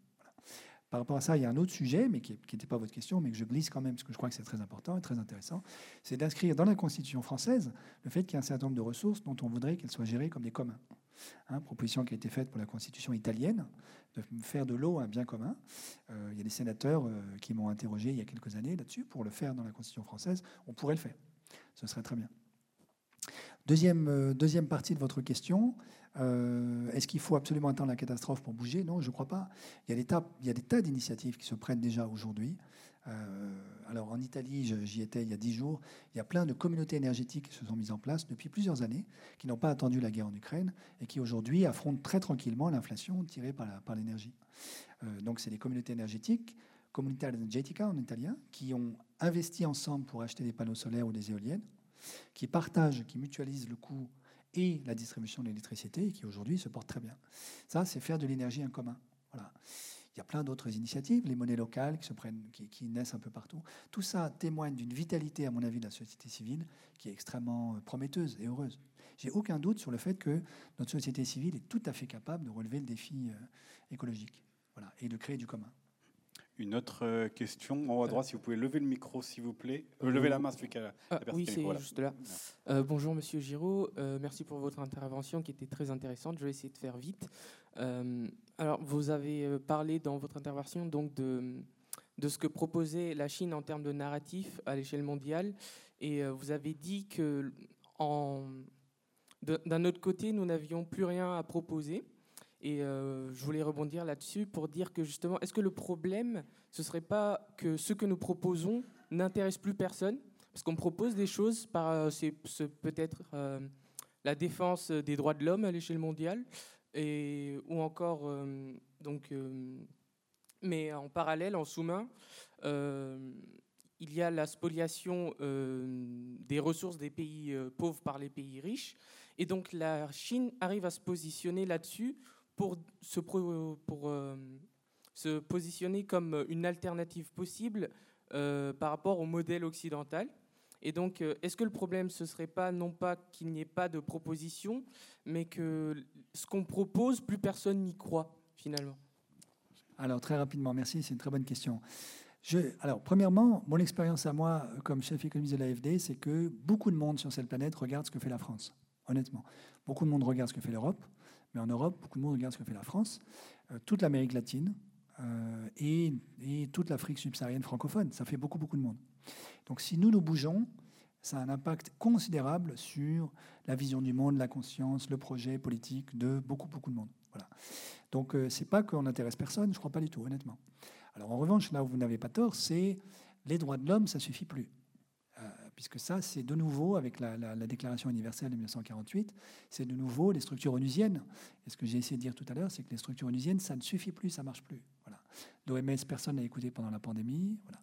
Par rapport à ça, il y a un autre sujet, mais qui n'était pas votre question, mais que je glisse quand même, parce que je crois que c'est très important et très intéressant, c'est d'inscrire dans la Constitution française le fait qu'il y a un certain nombre de ressources dont on voudrait qu'elles soient gérées comme des communs. Hein, proposition qui a été faite pour la Constitution italienne, de faire de l'eau un bien commun. Euh, il y a des sénateurs euh, qui m'ont interrogé il y a quelques années là-dessus. Pour le faire dans la Constitution française, on pourrait le faire. Ce serait très bien. Deuxième, euh, deuxième partie de votre question, euh, est-ce qu'il faut absolument attendre la catastrophe pour bouger? Non, je ne crois pas. Il y, a des tas, il y a des tas d'initiatives qui se prennent déjà aujourd'hui. Euh, alors en Italie, j'y étais il y a dix jours, il y a plein de communautés énergétiques qui se sont mises en place depuis plusieurs années, qui n'ont pas attendu la guerre en Ukraine et qui aujourd'hui affrontent très tranquillement l'inflation tirée par l'énergie. Donc c'est des communautés énergétiques, Comunità Energetica en italien, qui ont investi ensemble pour acheter des panneaux solaires ou des éoliennes, qui partagent, qui mutualisent le coût et la distribution de l'électricité et qui aujourd'hui se portent très bien. Ça, c'est faire de l'énergie en commun. Voilà. Il y a plein d'autres initiatives, les monnaies locales qui, se prennent, qui, naissent un peu partout. Tout ça témoigne d'une vitalité, à mon avis, de la société civile qui est extrêmement euh, prometteuse et heureuse. J'ai aucun doute sur le fait que notre société civile est tout à fait capable de relever le défi euh, écologique voilà, et de créer du commun. Une autre euh, question en haut à droite, si vous pouvez lever le micro, s'il vous plaît. Euh, lever la main, celui qui a la, ah, Oui, c'est juste là. Euh, bonjour, Monsieur Giraud. merci pour votre intervention qui était très intéressante. Je vais essayer de faire vite. alors, vous avez parlé dans votre intervention donc de, de ce que proposait la Chine en termes de narratif à l'échelle mondiale. Et vous avez dit que d'un autre côté, nous n'avions plus rien à proposer. Et euh, je voulais rebondir là-dessus pour dire que justement, est-ce que le problème, ce serait pas que ce que nous proposons n'intéresse plus personne? Parce qu'on propose des choses, par, euh, c'est, peut-être euh, la défense des droits de l'homme à l'échelle mondiale, et, ou encore, donc, mais en parallèle, en sous-main, il y a la spoliation des ressources des pays pauvres par les pays riches. Et donc la Chine arrive à se positionner là-dessus pour euh, se positionner comme une alternative possible euh, par rapport au modèle occidental. Et donc, euh, est-ce que le problème, ce serait pas non pas qu'il n'y ait pas de proposition, mais que ce qu'on propose, plus personne n'y croit finalement? Alors, très rapidement, merci, c'est une très bonne question. Alors, premièrement, mon expérience à moi comme chef économiste de l'AFD, c'est que beaucoup de monde sur cette planète regarde ce que fait la France, honnêtement. Beaucoup de monde regarde ce que fait l'Europe. Mais en Europe, beaucoup de monde regarde ce que fait la France, euh, toute l'Amérique latine euh, et, toute l'Afrique subsaharienne francophone. Ça fait beaucoup, beaucoup de monde. Donc si nous nous bougeons, ça a un impact considérable sur la vision du monde, la conscience, le projet politique de beaucoup, beaucoup de monde. Voilà. Donc euh, c'est pas qu'on n'intéresse personne, je crois pas du tout, honnêtement. Alors en revanche, là où vous n'avez pas tort, c'est les droits de l'homme, ça suffit plus puisque ça, c'est de nouveau, avec la, Déclaration universelle de 1948, c'est de nouveau les structures onusiennes. Et ce que j'ai essayé de dire tout à l'heure, c'est que les structures onusiennes, ça ne suffit plus, ça ne marche plus. Voilà. Personne n'a écouté pendant la pandémie. Voilà.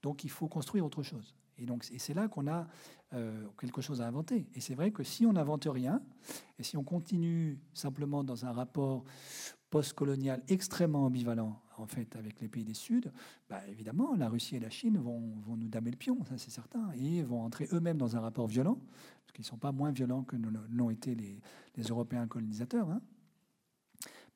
Donc il faut construire autre chose. Et c'est là qu'on a euh, quelque chose à inventer. Et c'est vrai que si on n'invente rien, et si on continue simplement dans un rapport post-colonial extrêmement ambivalent en fait avec les pays des Sud, bah, évidemment, la Russie et la Chine vont, nous damer le pion, ça c'est certain, et vont entrer eux-mêmes dans un rapport violent, parce qu'ils ne sont pas moins violents que l'ont été les, Européens colonisateurs, hein,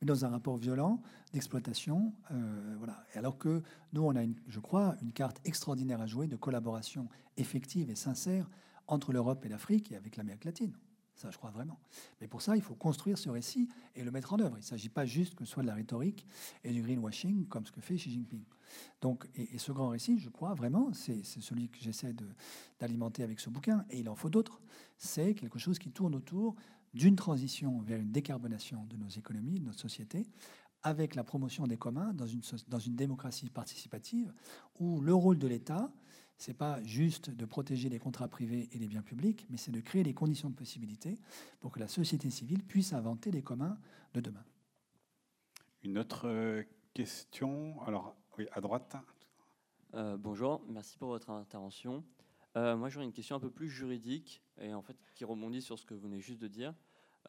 mais dans un rapport violent d'exploitation. Euh, voilà. Alors que nous, on a, je crois, une carte extraordinaire à jouer de collaboration effective et sincère entre l'Europe et l'Afrique et avec l'Amérique latine. Ça, je crois vraiment. Mais pour ça, il faut construire ce récit et le mettre en œuvre. Il ne s'agit pas juste que ce soit de la rhétorique et du greenwashing, comme ce que fait Xi Jinping. Donc, et, ce grand récit, je crois vraiment, c'est celui que j'essaie d'alimenter avec ce bouquin, et il en faut d'autres. C'est quelque chose qui tourne autour d'une transition vers une décarbonation de nos économies, de notre société, avec la promotion des communs dans une, dans une démocratie participative où le rôle de l'État Ce n'est pas juste de protéger les contrats privés et les biens publics, mais c'est de créer les conditions de possibilité pour que la société civile puisse inventer les communs de demain. Une autre euh, question? Alors, oui, à droite. Euh, bonjour, merci pour votre intervention. Euh, moi, j'aurais une question un peu plus juridique et en fait qui rebondit sur ce que vous venez juste de dire.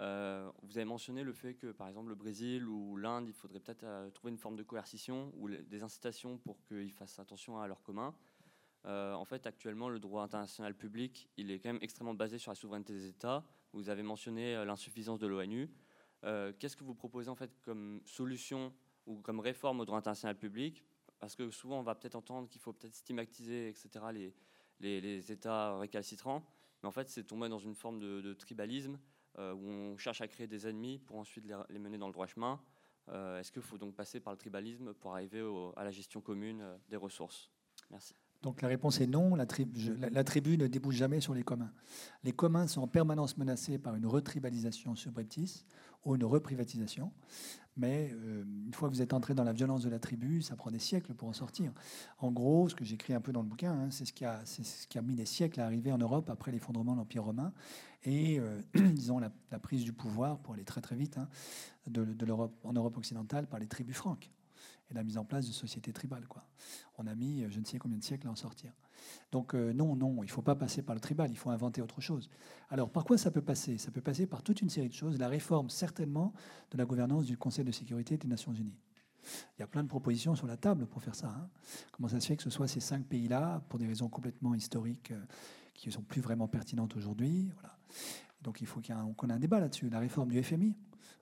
Euh, vous avez mentionné le fait que, par exemple, le Brésil ou l'Inde, il faudrait peut-être euh, trouver une forme de coercition ou des incitations pour qu'ils fassent attention à leurs communs. Euh, en fait, actuellement, le droit international public, il est quand même extrêmement basé sur la souveraineté des États. Vous avez mentionné l'insuffisance de l'ONU. Qu'est-ce que vous proposez en fait comme solution ou comme réforme au droit international public? Parce que souvent, on va peut-être entendre qu'il faut peut-être stigmatiser, etc., les, États récalcitrants. Mais en fait, c'est tomber dans une forme de, tribalisme euh, où on cherche à créer des ennemis pour ensuite les, mener dans le droit chemin. Euh, est-ce qu'il faut donc passer par le tribalisme pour arriver à la gestion commune euh, des ressources? Merci. Donc la réponse est non, la, tribu, ne débouche jamais sur les communs. Les communs sont en permanence menacés par une retribalisation subreptice ou une reprivatisation. Mais euh, une fois que vous êtes entré dans la violence de la tribu, ça prend des siècles pour en sortir. En gros, ce que j'écris un peu dans le bouquin, hein, c'est ce, qui a, mis des siècles à arriver en Europe après l'effondrement de l'Empire romain et, euh, disons, la, prise du pouvoir, pour aller très très vite, hein, l'Europe, en Europe occidentale par les tribus franques et la mise en place de sociétés tribales. Quoi. On a mis je ne sais combien de siècles à en sortir. Donc euh, non, non, il ne faut pas passer par le tribal, il faut inventer autre chose. Alors par quoi ça peut passer? Ça peut passer par toute une série de choses. La réforme certainement de la gouvernance du Conseil de sécurité des Nations Unies. Il y a plein de propositions sur la table pour faire ça. Hein. Comment ça se fait que ce soit ces cinq pays-là, pour des raisons complètement historiques euh, qui ne sont plus vraiment pertinentes aujourd'hui voilà. Donc il faut qu'on ait un débat là-dessus. La réforme du FMI,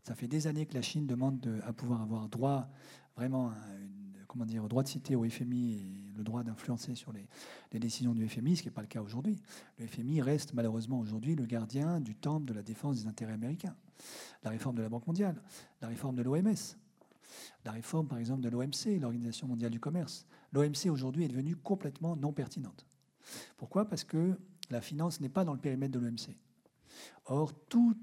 ça fait des années que la Chine demande à pouvoir avoir droit vraiment comment dire, droit de citer au FMI et le droit d'influencer sur les, décisions du FMI, ce qui n'est pas le cas aujourd'hui. Le FMI reste malheureusement aujourd'hui le gardien du temple de la défense des intérêts américains. La réforme de la Banque mondiale, la réforme de l'OMS, la réforme par exemple de l'OMC, l'Organisation mondiale du commerce. L'OMC aujourd'hui est devenue complètement non pertinente. Pourquoi? Parce que la finance n'est pas dans le périmètre de l'OMC. Or, tous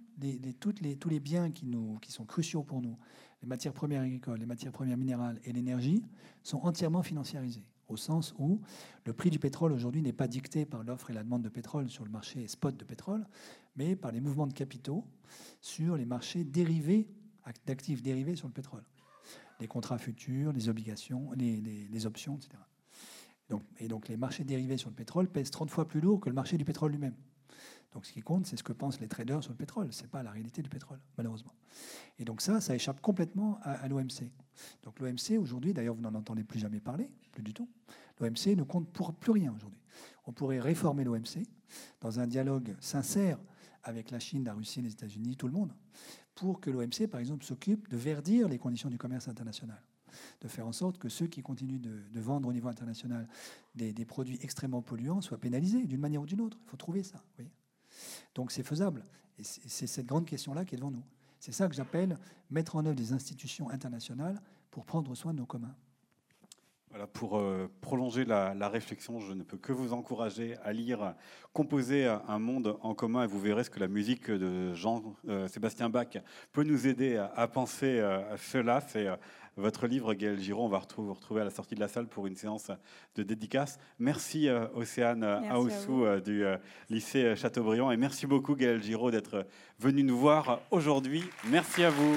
tous les biens qui, sont cruciaux pour nous, les matières premières agricoles, les matières premières minérales et l'énergie, sont entièrement financiarisés, au sens où le prix du pétrole aujourd'hui n'est pas dicté par l'offre et la demande de pétrole sur le marché spot de pétrole, mais par les mouvements de capitaux sur les marchés dérivés, d'actifs dérivés sur le pétrole. Les contrats futurs, les obligations, les, options, etc. Et donc les marchés dérivés sur le pétrole pèsent 30 fois plus lourd que le marché du pétrole lui-même. Donc ce qui compte, c'est ce que pensent les traders sur le pétrole. Ce n'est pas la réalité du pétrole, malheureusement. Et donc ça, ça échappe complètement à, l'OMC. Donc l'OMC, aujourd'hui, d'ailleurs, vous n'en entendez plus jamais parler, plus du tout. L'OMC ne compte pour plus rien aujourd'hui. On pourrait réformer l'OMC dans un dialogue sincère avec la Chine, la Russie, les États-Unis, tout le monde, pour que l'OMC, par exemple, s'occupe de verdir les conditions du commerce international de faire en sorte que ceux qui continuent de, vendre au niveau international des, produits extrêmement polluants soient pénalisés d'une manière ou d'une autre. Il faut trouver ça. Donc c'est faisable. Et c'est cette grande question-là qui est devant nous. C'est ça que j'appelle mettre en œuvre des institutions internationales pour prendre soin de nos communs. Voilà, pour euh, prolonger la, réflexion, je ne peux que vous encourager à lire Composer un monde en commun et vous verrez ce que la musique de Jean-Sébastien euh, Bach peut nous aider à, penser euh, cela. C'est votre livre, Gaël Giraud. On va vous retrouver à la sortie de la salle pour une séance de dédicace. Merci Océane Aoussou du lycée Chateaubriand et merci beaucoup Gaël Giraud d'être venu nous voir aujourd'hui. Merci à vous.